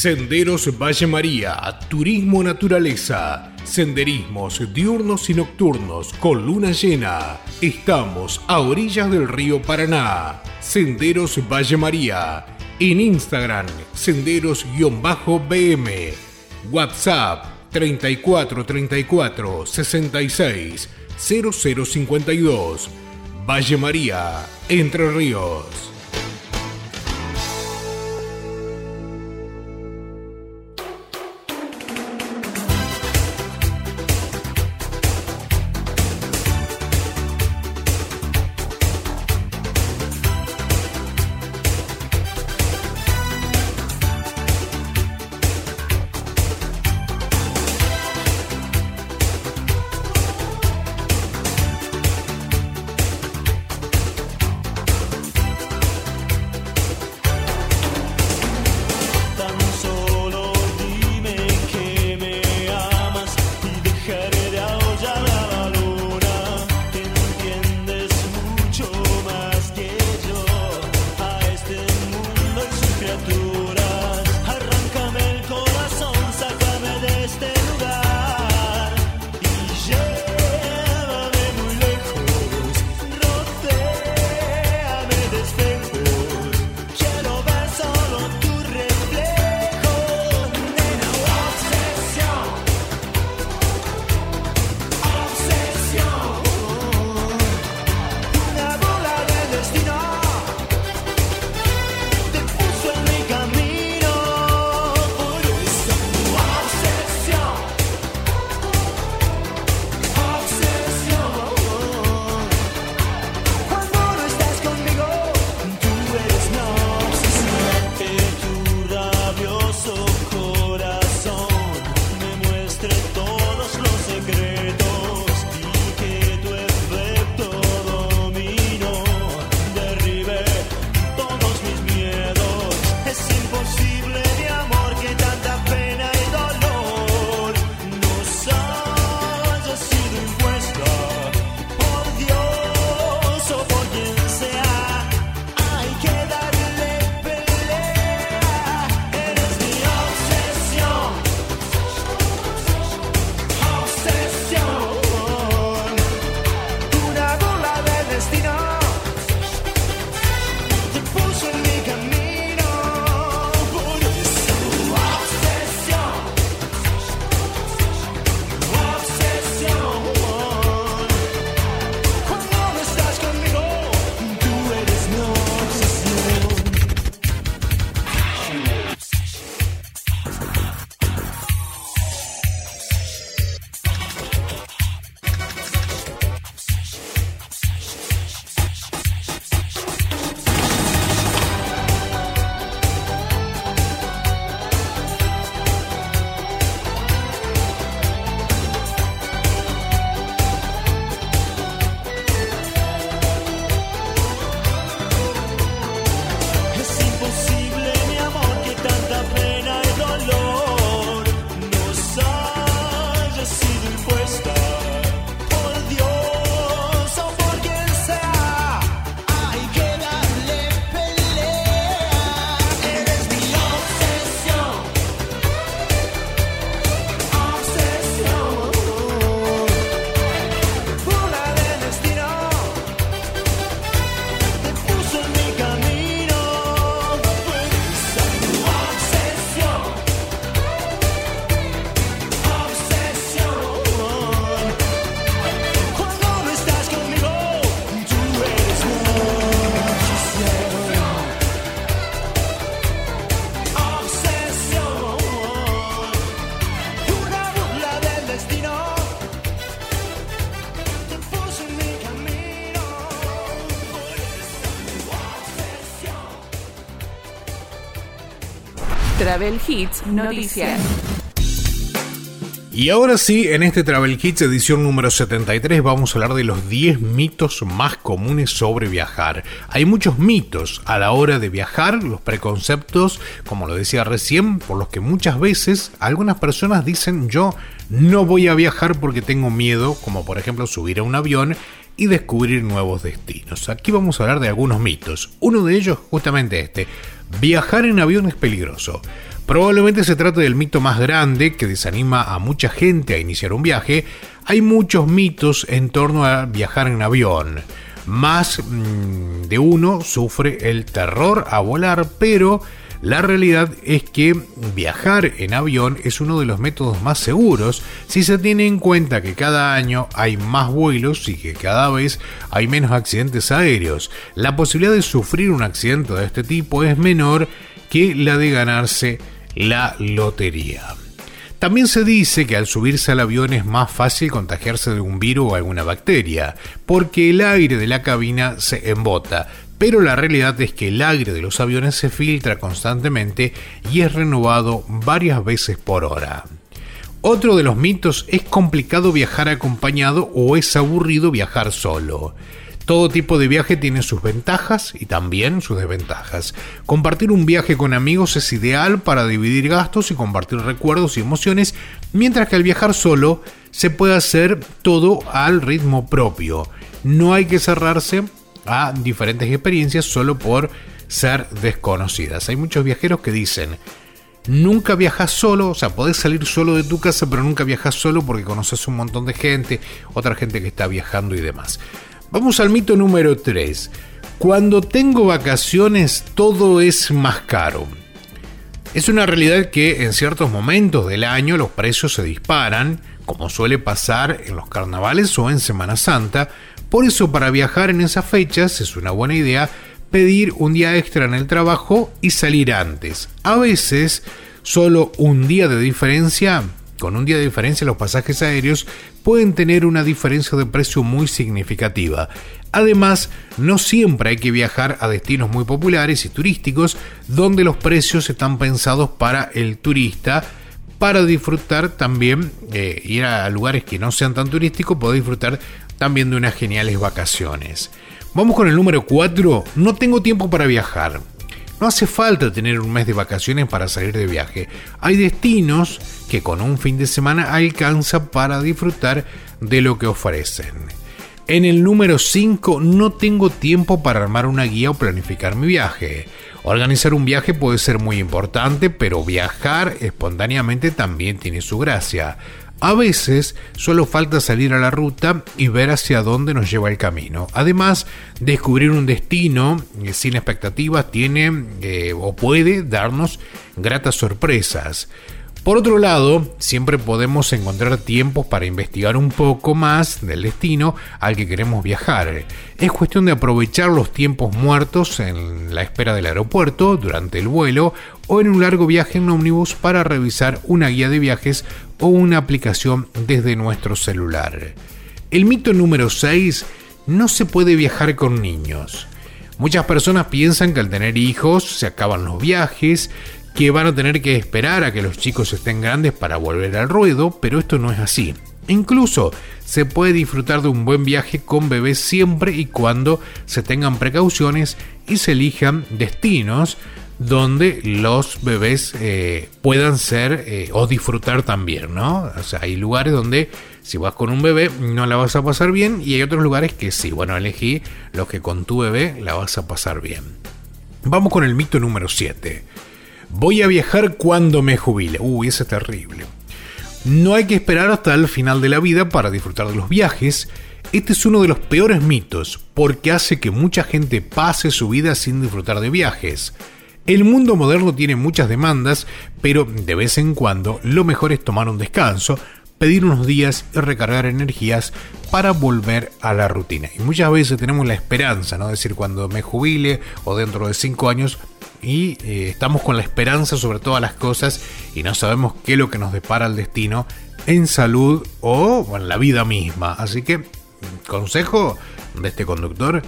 Senderos Valle María, Turismo Naturaleza, senderismos diurnos y nocturnos con luna llena. Estamos a orillas del río Paraná. Senderos Valle María. En Instagram, senderos-bm. WhatsApp 3434 66 0052. Valle María, Entre Ríos. Travel Hits Noticias. Y ahora sí, en este Travel Hits edición número 73 vamos a hablar de los 10 mitos más comunes sobre viajar. Hay muchos mitos a la hora de viajar, los preconceptos, como lo decía recién, por los que muchas veces algunas personas dicen yo no voy a viajar porque tengo miedo, como por ejemplo subir a un avión y descubrir nuevos destinos. Aquí vamos a hablar de algunos mitos. Uno de ellos justamente este. Viajar en avión es peligroso. Probablemente se trate del mito más grande que desanima a mucha gente a iniciar un viaje. Hay muchos mitos en torno a viajar en avión. Más mm, de uno sufre el terror a volar, pero la realidad es que viajar en avión es uno de los métodos más seguros si se tiene en cuenta que cada año hay más vuelos y que cada vez hay menos accidentes aéreos. La posibilidad de sufrir un accidente de este tipo es menor que la de ganarse la lotería. También se dice que al subirse al avión es más fácil contagiarse de un virus o alguna bacteria, porque el aire de la cabina se embota, pero la realidad es que el aire de los aviones se filtra constantemente y es renovado varias veces por hora. Otro de los mitos es complicado viajar acompañado o es aburrido viajar solo. Todo tipo de viaje tiene sus ventajas y también sus desventajas. Compartir un viaje con amigos es ideal para dividir gastos y compartir recuerdos y emociones, mientras que al viajar solo se puede hacer todo al ritmo propio. No hay que cerrarse a diferentes experiencias solo por ser desconocidas. Hay muchos viajeros que dicen, nunca viajas solo, o sea, podés salir solo de tu casa, pero nunca viajas solo porque conoces un montón de gente, otra gente que está viajando y demás. Vamos al mito número 3. Cuando tengo vacaciones todo es más caro. Es una realidad que en ciertos momentos del año los precios se disparan, como suele pasar en los carnavales o en Semana Santa, por eso para viajar en esas fechas es una buena idea pedir un día extra en el trabajo y salir antes. A veces solo un día de diferencia, con un día de diferencia los pasajes aéreos pueden tener una diferencia de precio muy significativa. Además, no siempre hay que viajar a destinos muy populares y turísticos donde los precios están pensados para el turista para disfrutar también, eh, ir a lugares que no sean tan turísticos, poder disfrutar también de unas geniales vacaciones. Vamos con el número 4, no tengo tiempo para viajar. No hace falta tener un mes de vacaciones para salir de viaje. Hay destinos que con un fin de semana alcanza para disfrutar de lo que ofrecen. En el número 5, no tengo tiempo para armar una guía o planificar mi viaje. Organizar un viaje puede ser muy importante, pero viajar espontáneamente también tiene su gracia. A veces solo falta salir a la ruta y ver hacia dónde nos lleva el camino. Además, descubrir un destino eh, sin expectativas tiene eh, o puede darnos gratas sorpresas. Por otro lado, siempre podemos encontrar tiempos para investigar un poco más del destino al que queremos viajar. Es cuestión de aprovechar los tiempos muertos en la espera del aeropuerto, durante el vuelo o en un largo viaje en ómnibus para revisar una guía de viajes o una aplicación desde nuestro celular. El mito número 6, no se puede viajar con niños. Muchas personas piensan que al tener hijos se acaban los viajes, que van a tener que esperar a que los chicos estén grandes para volver al ruedo, pero esto no es así. Incluso se puede disfrutar de un buen viaje con bebés siempre y cuando se tengan precauciones y se elijan destinos donde los bebés eh, puedan ser eh, o disfrutar también, ¿no? O sea, hay lugares donde si vas con un bebé no la vas a pasar bien y hay otros lugares que sí, bueno, elegí los que con tu bebé la vas a pasar bien. Vamos con el mito número 7. Voy a viajar cuando me jubile. Uy, eso es terrible. No hay que esperar hasta el final de la vida para disfrutar de los viajes. Este es uno de los peores mitos porque hace que mucha gente pase su vida sin disfrutar de viajes. El mundo moderno tiene muchas demandas, pero de vez en cuando lo mejor es tomar un descanso, pedir unos días y recargar energías para volver a la rutina. Y muchas veces tenemos la esperanza, ¿no? decir, cuando me jubile o dentro de cinco años y eh, estamos con la esperanza sobre todas las cosas y no sabemos qué es lo que nos depara el destino en salud o en la vida misma. Así que, consejo de este conductor,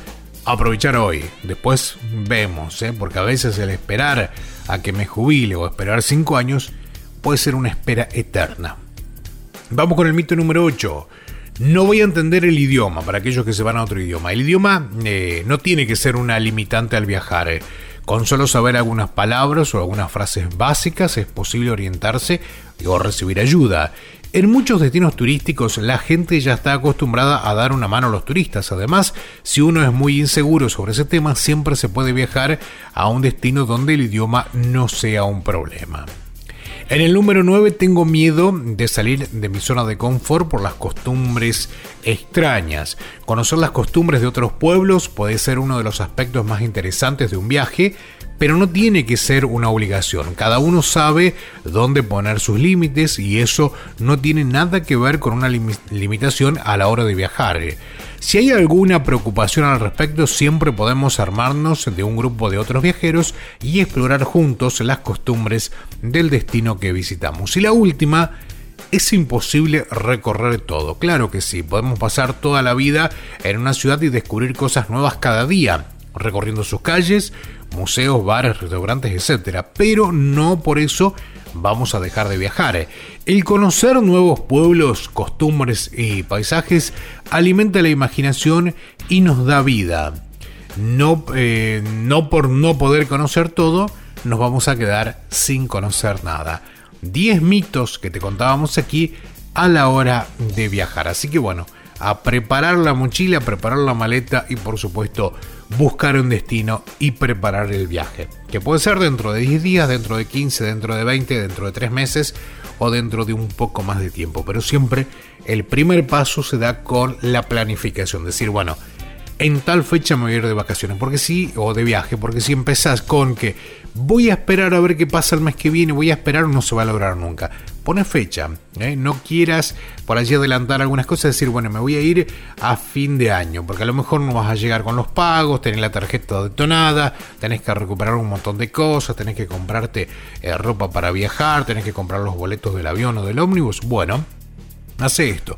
aprovechar hoy. Después vemos, ¿eh? porque a veces el esperar a que me jubile o esperar cinco años puede ser una espera eterna. Vamos con el mito número 8. No voy a entender el idioma para aquellos que se van a otro idioma. El idioma eh, no tiene que ser una limitante al viajar. Con solo saber algunas palabras o algunas frases básicas es posible orientarse o recibir ayuda. En muchos destinos turísticos la gente ya está acostumbrada a dar una mano a los turistas. Además, si uno es muy inseguro sobre ese tema, siempre se puede viajar a un destino donde el idioma no sea un problema. En el número 9 tengo miedo de salir de mi zona de confort por las costumbres extrañas. Conocer las costumbres de otros pueblos puede ser uno de los aspectos más interesantes de un viaje, pero no tiene que ser una obligación. Cada uno sabe dónde poner sus límites y eso no tiene nada que ver con una limitación a la hora de viajar. Si hay alguna preocupación al respecto, siempre podemos armarnos de un grupo de otros viajeros y explorar juntos las costumbres del destino que visitamos. Y la última, es imposible recorrer todo. Claro que sí, podemos pasar toda la vida en una ciudad y descubrir cosas nuevas cada día, recorriendo sus calles, museos, bares, restaurantes, etc. Pero no por eso vamos a dejar de viajar. El conocer nuevos pueblos, costumbres y paisajes alimenta la imaginación y nos da vida. No, eh, no por no poder conocer todo, nos vamos a quedar sin conocer nada. 10 mitos que te contábamos aquí a la hora de viajar. Así que bueno, a preparar la mochila, a preparar la maleta y por supuesto buscar un destino y preparar el viaje. Que puede ser dentro de 10 días, dentro de 15, dentro de 20, dentro de 3 meses o dentro de un poco más de tiempo. Pero siempre el primer paso se da con la planificación. Decir, bueno, en tal fecha me voy a ir de vacaciones, porque sí, o de viaje, porque si empezás con que voy a esperar a ver qué pasa el mes que viene, voy a esperar, no se va a lograr nunca. Pone fecha, ¿eh? no quieras por allí adelantar algunas cosas, decir, bueno, me voy a ir a fin de año, porque a lo mejor no vas a llegar con los pagos, tenés la tarjeta detonada, tenés que recuperar un montón de cosas, tenés que comprarte eh, ropa para viajar, tenés que comprar los boletos del avión o del ómnibus. Bueno, hace esto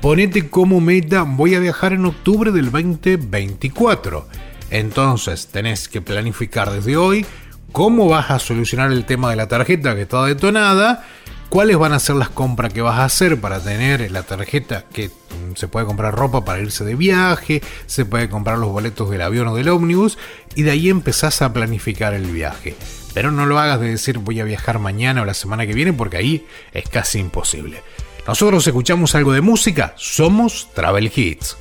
Ponete como meta, voy a viajar en octubre del 2024. Entonces tenés que planificar desde hoy cómo vas a solucionar el tema de la tarjeta que está detonada, cuáles van a ser las compras que vas a hacer para tener la tarjeta que se puede comprar ropa para irse de viaje, se puede comprar los boletos del avión o del ómnibus y de ahí empezás a planificar el viaje. Pero no lo hagas de decir voy a viajar mañana o la semana que viene porque ahí es casi imposible. Nosotros escuchamos algo de música, somos Travel Hits.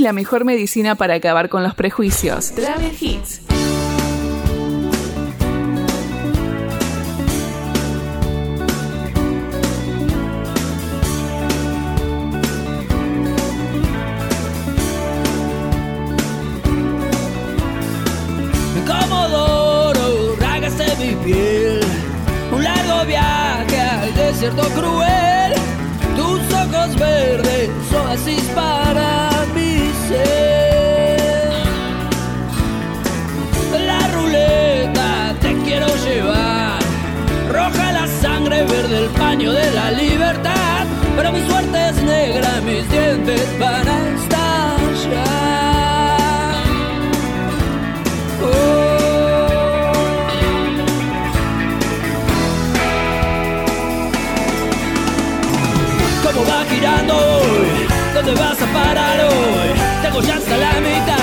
la mejor medicina para acabar con los prejuicios. Travel Hits. girando hoy? ¿Dónde vas a parar hoy? Tengo ya hasta la mitad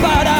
But I.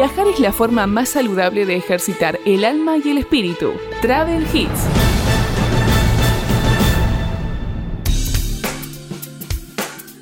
Viajar es la forma más saludable de ejercitar el alma y el espíritu. Travel Hits.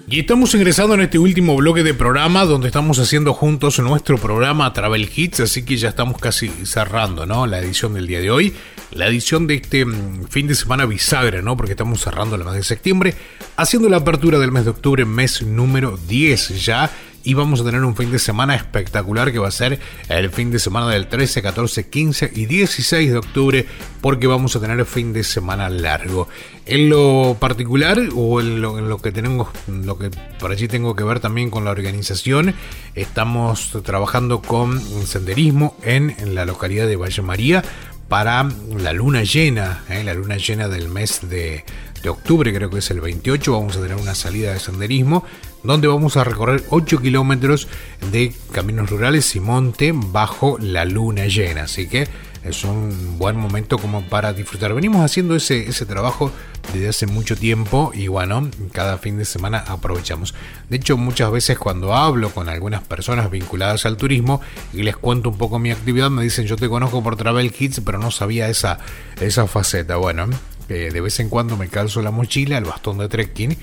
Y estamos ingresando en este último bloque de programa donde estamos haciendo juntos nuestro programa Travel Hits, así que ya estamos casi cerrando, ¿no? La edición del día de hoy, la edición de este mm, fin de semana bisagra, ¿no? Porque estamos cerrando el mes de septiembre, haciendo la apertura del mes de octubre, mes número 10 ya y vamos a tener un fin de semana espectacular que va a ser el fin de semana del 13, 14, 15 y 16 de octubre porque vamos a tener fin de semana largo. En lo particular o en lo, que tenemos, lo que por allí tengo que ver también con la organización, estamos trabajando con senderismo en, la localidad de Valle María para la luna llena, ¿eh? la luna llena del mes de, de octubre, creo que es el 28, vamos a tener una salida de senderismo donde vamos a recorrer 8 kilómetros de caminos rurales y monte bajo la luna llena. Así que es un buen momento como para disfrutar. Venimos haciendo ese, ese trabajo desde hace mucho tiempo y bueno, cada fin de semana aprovechamos. De hecho, muchas veces cuando hablo con algunas personas vinculadas al turismo y les cuento un poco mi actividad, me dicen yo te conozco por Travel Kids, pero no sabía esa, esa faceta. Bueno, eh, de vez en cuando me calzo la mochila, el bastón de trekking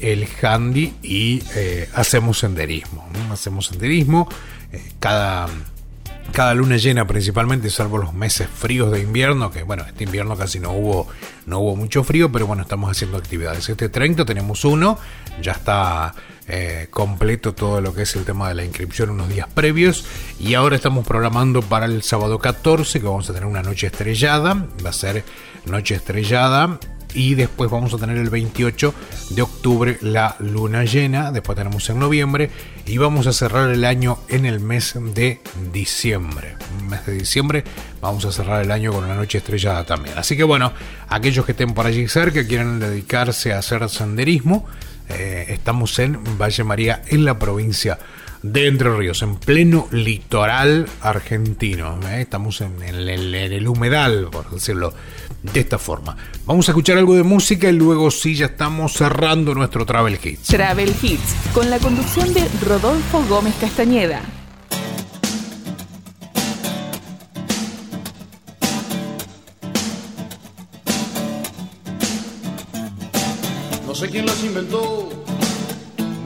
el handy y eh, hacemos senderismo. Hacemos senderismo. Eh, cada, cada luna llena principalmente, salvo los meses fríos de invierno, que bueno, este invierno casi no hubo, no hubo mucho frío, pero bueno, estamos haciendo actividades. Este 30 tenemos uno, ya está eh, completo todo lo que es el tema de la inscripción unos días previos y ahora estamos programando para el sábado 14 que vamos a tener una noche estrellada, va a ser noche estrellada y después vamos a tener el 28 de octubre la luna llena, después tenemos en noviembre y vamos a cerrar el año en el mes de diciembre. mes de diciembre vamos a cerrar el año con una noche estrellada también. Así que bueno, aquellos que estén por allí cerca, quieran dedicarse a hacer senderismo, eh, estamos en Valle María, en la provincia de Entre Ríos, en pleno litoral argentino. ¿eh? Estamos en el humedal, por decirlo de esta forma. Vamos a escuchar algo de música y luego sí ya estamos cerrando nuestro Travel Hits. Travel Hits, con la conducción de Rodolfo Gómez Castañeda. No sé quién las inventó,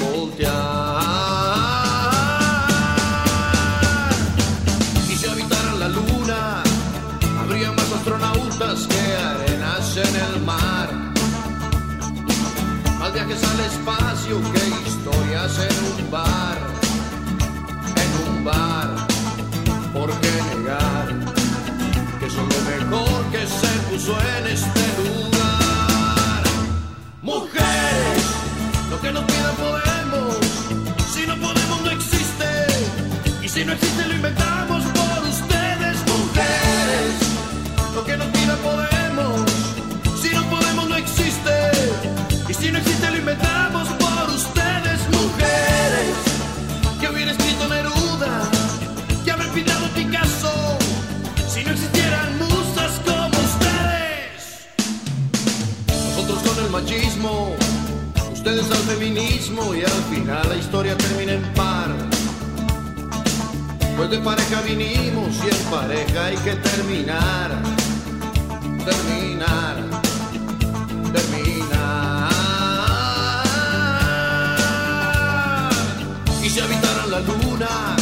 voltear. que arenas en el mar. Más viajes al espacio que historias en un bar. En un bar, ¿por qué negar que son lo mejor que se puso en este lugar? Mujeres, lo que nos pidan podemos. No existe, lo inventamos por ustedes, mujeres. Lo que nos podemos. Si no podemos, no existe. Y si no existe, lo inventamos por ustedes, mujeres. Que hubiera escrito Neruda, que habrá pintado Picasso. Si no existieran musas como ustedes. Nosotros con el machismo, ustedes al feminismo. Y al final la historia termina en. Pues de pareja vinimos y en pareja hay que terminar terminar, terminar. Y si habitaran la luna,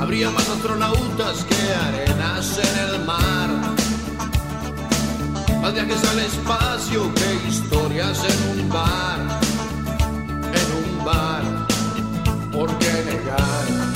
habría más astronautas que arenas en el mar. Más viajes al espacio que historias en un bar, en un bar. ¿Por qué negar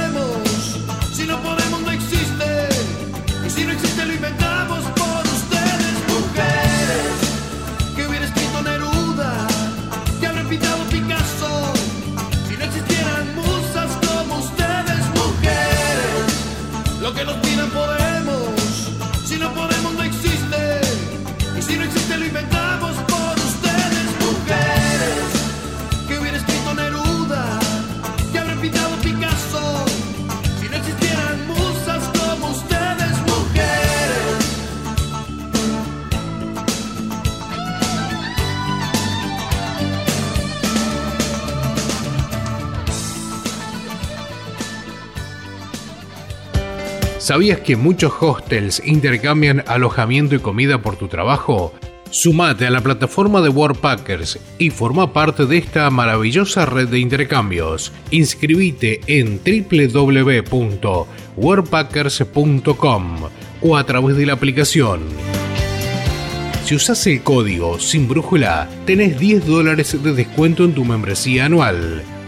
¿Sabías que muchos hostels intercambian alojamiento y comida por tu trabajo? Sumate a la plataforma de Worldpackers y forma parte de esta maravillosa red de intercambios. Inscribite en www.worldpackers.com o a través de la aplicación. Si usas el código sin brújula, tenés 10 dólares de descuento en tu membresía anual.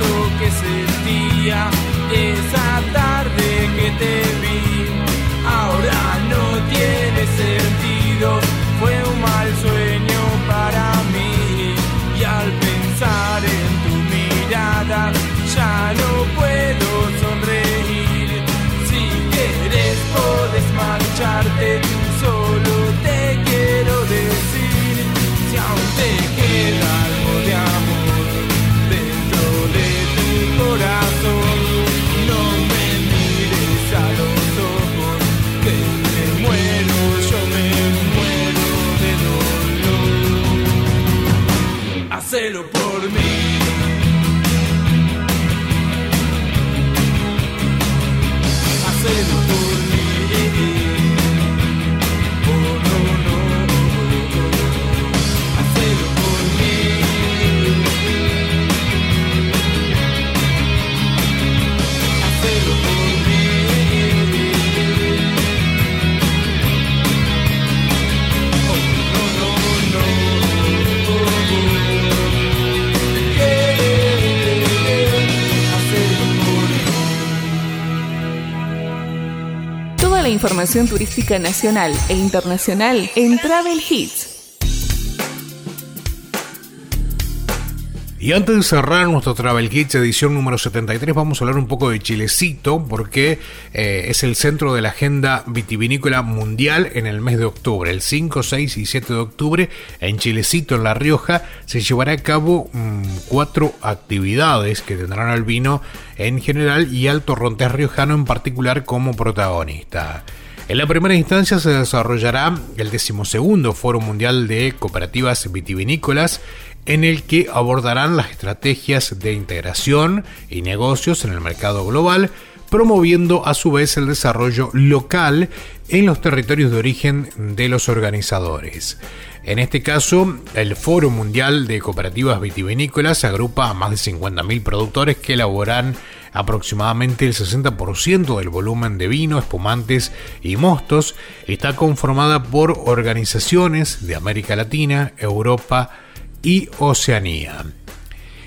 eso que sentía esa información turística nacional e internacional en Travel Hits. Y antes de cerrar nuestro Travel Hits edición número 73, vamos a hablar un poco de Chilecito, porque eh, es el centro de la agenda vitivinícola mundial en el mes de octubre. El 5, 6 y 7 de octubre, en Chilecito, en La Rioja, se llevará a cabo mm, cuatro actividades que tendrán al vino en general y al torrontés riojano en particular como protagonista. En la primera instancia se desarrollará el decimosegundo Foro Mundial de Cooperativas Vitivinícolas en el que abordarán las estrategias de integración y negocios en el mercado global promoviendo a su vez el desarrollo local en los territorios de origen de los organizadores. En este caso, el Foro Mundial de Cooperativas Vitivinícolas agrupa a más de 50.000 productores que elaboran aproximadamente el 60% del volumen de vino, espumantes y mostos. Está conformada por organizaciones de América Latina, Europa y Oceanía.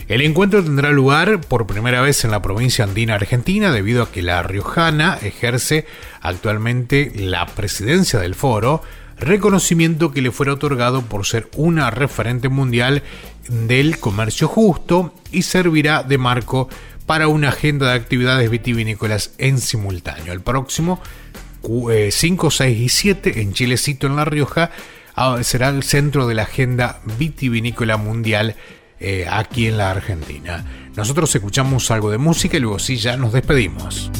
El encuentro tendrá lugar por primera vez en la provincia andina argentina debido a que la Riojana ejerce actualmente la presidencia del foro, reconocimiento que le fuera otorgado por ser una referente mundial del comercio justo y servirá de marco para una agenda de actividades vitivinícolas en simultáneo. El próximo 5, 6 eh, y 7 en Chilecito, en La Rioja, será el centro de la agenda vitivinícola mundial eh, aquí en la Argentina. Nosotros escuchamos algo de música y luego sí ya nos despedimos.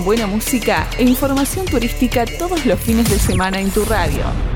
buena música e información turística todos los fines de semana en tu radio.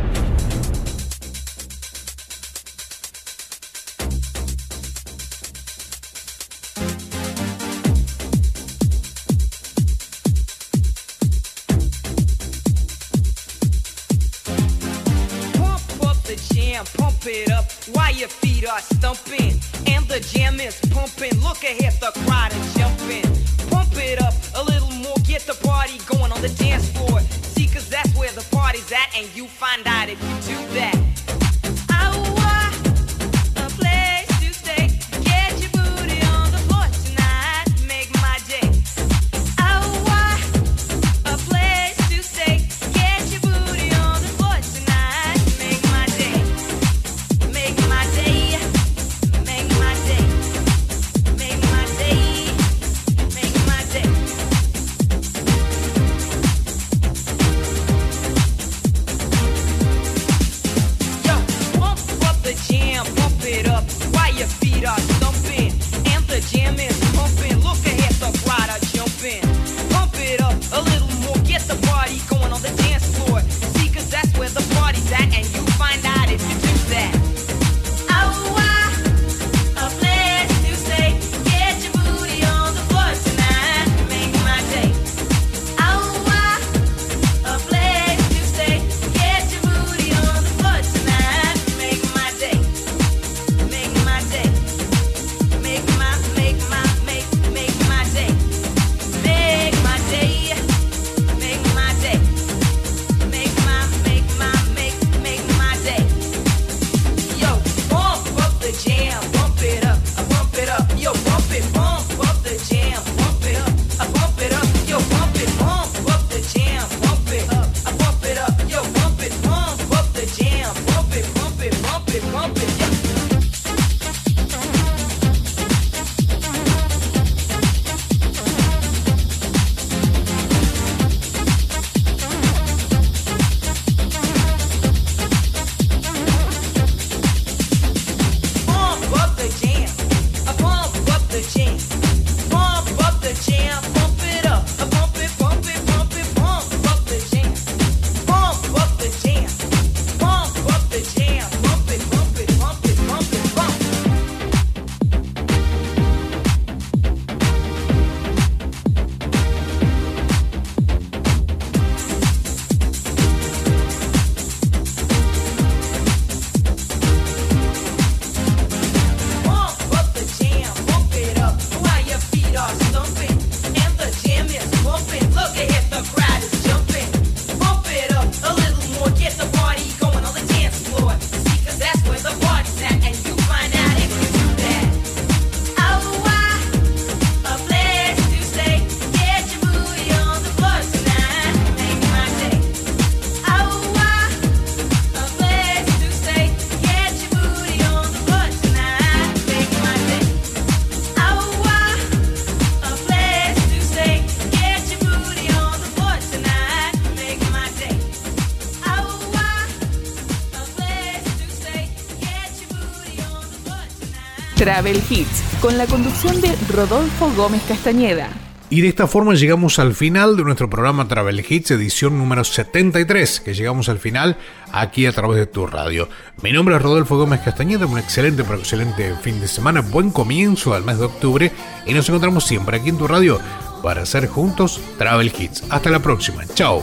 Travel Hits, con la conducción de Rodolfo Gómez Castañeda. Y de esta forma llegamos al final de nuestro programa Travel Hits, edición número 73, que llegamos al final aquí a través de tu radio. Mi nombre es Rodolfo Gómez Castañeda, un excelente, pero excelente fin de semana, buen comienzo al mes de octubre y nos encontramos siempre aquí en tu radio para hacer juntos Travel Hits. Hasta la próxima, chao.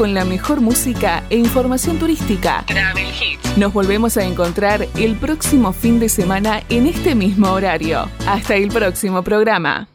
con la mejor música e información turística. Travel Hits. Nos volvemos a encontrar el próximo fin de semana en este mismo horario. Hasta el próximo programa.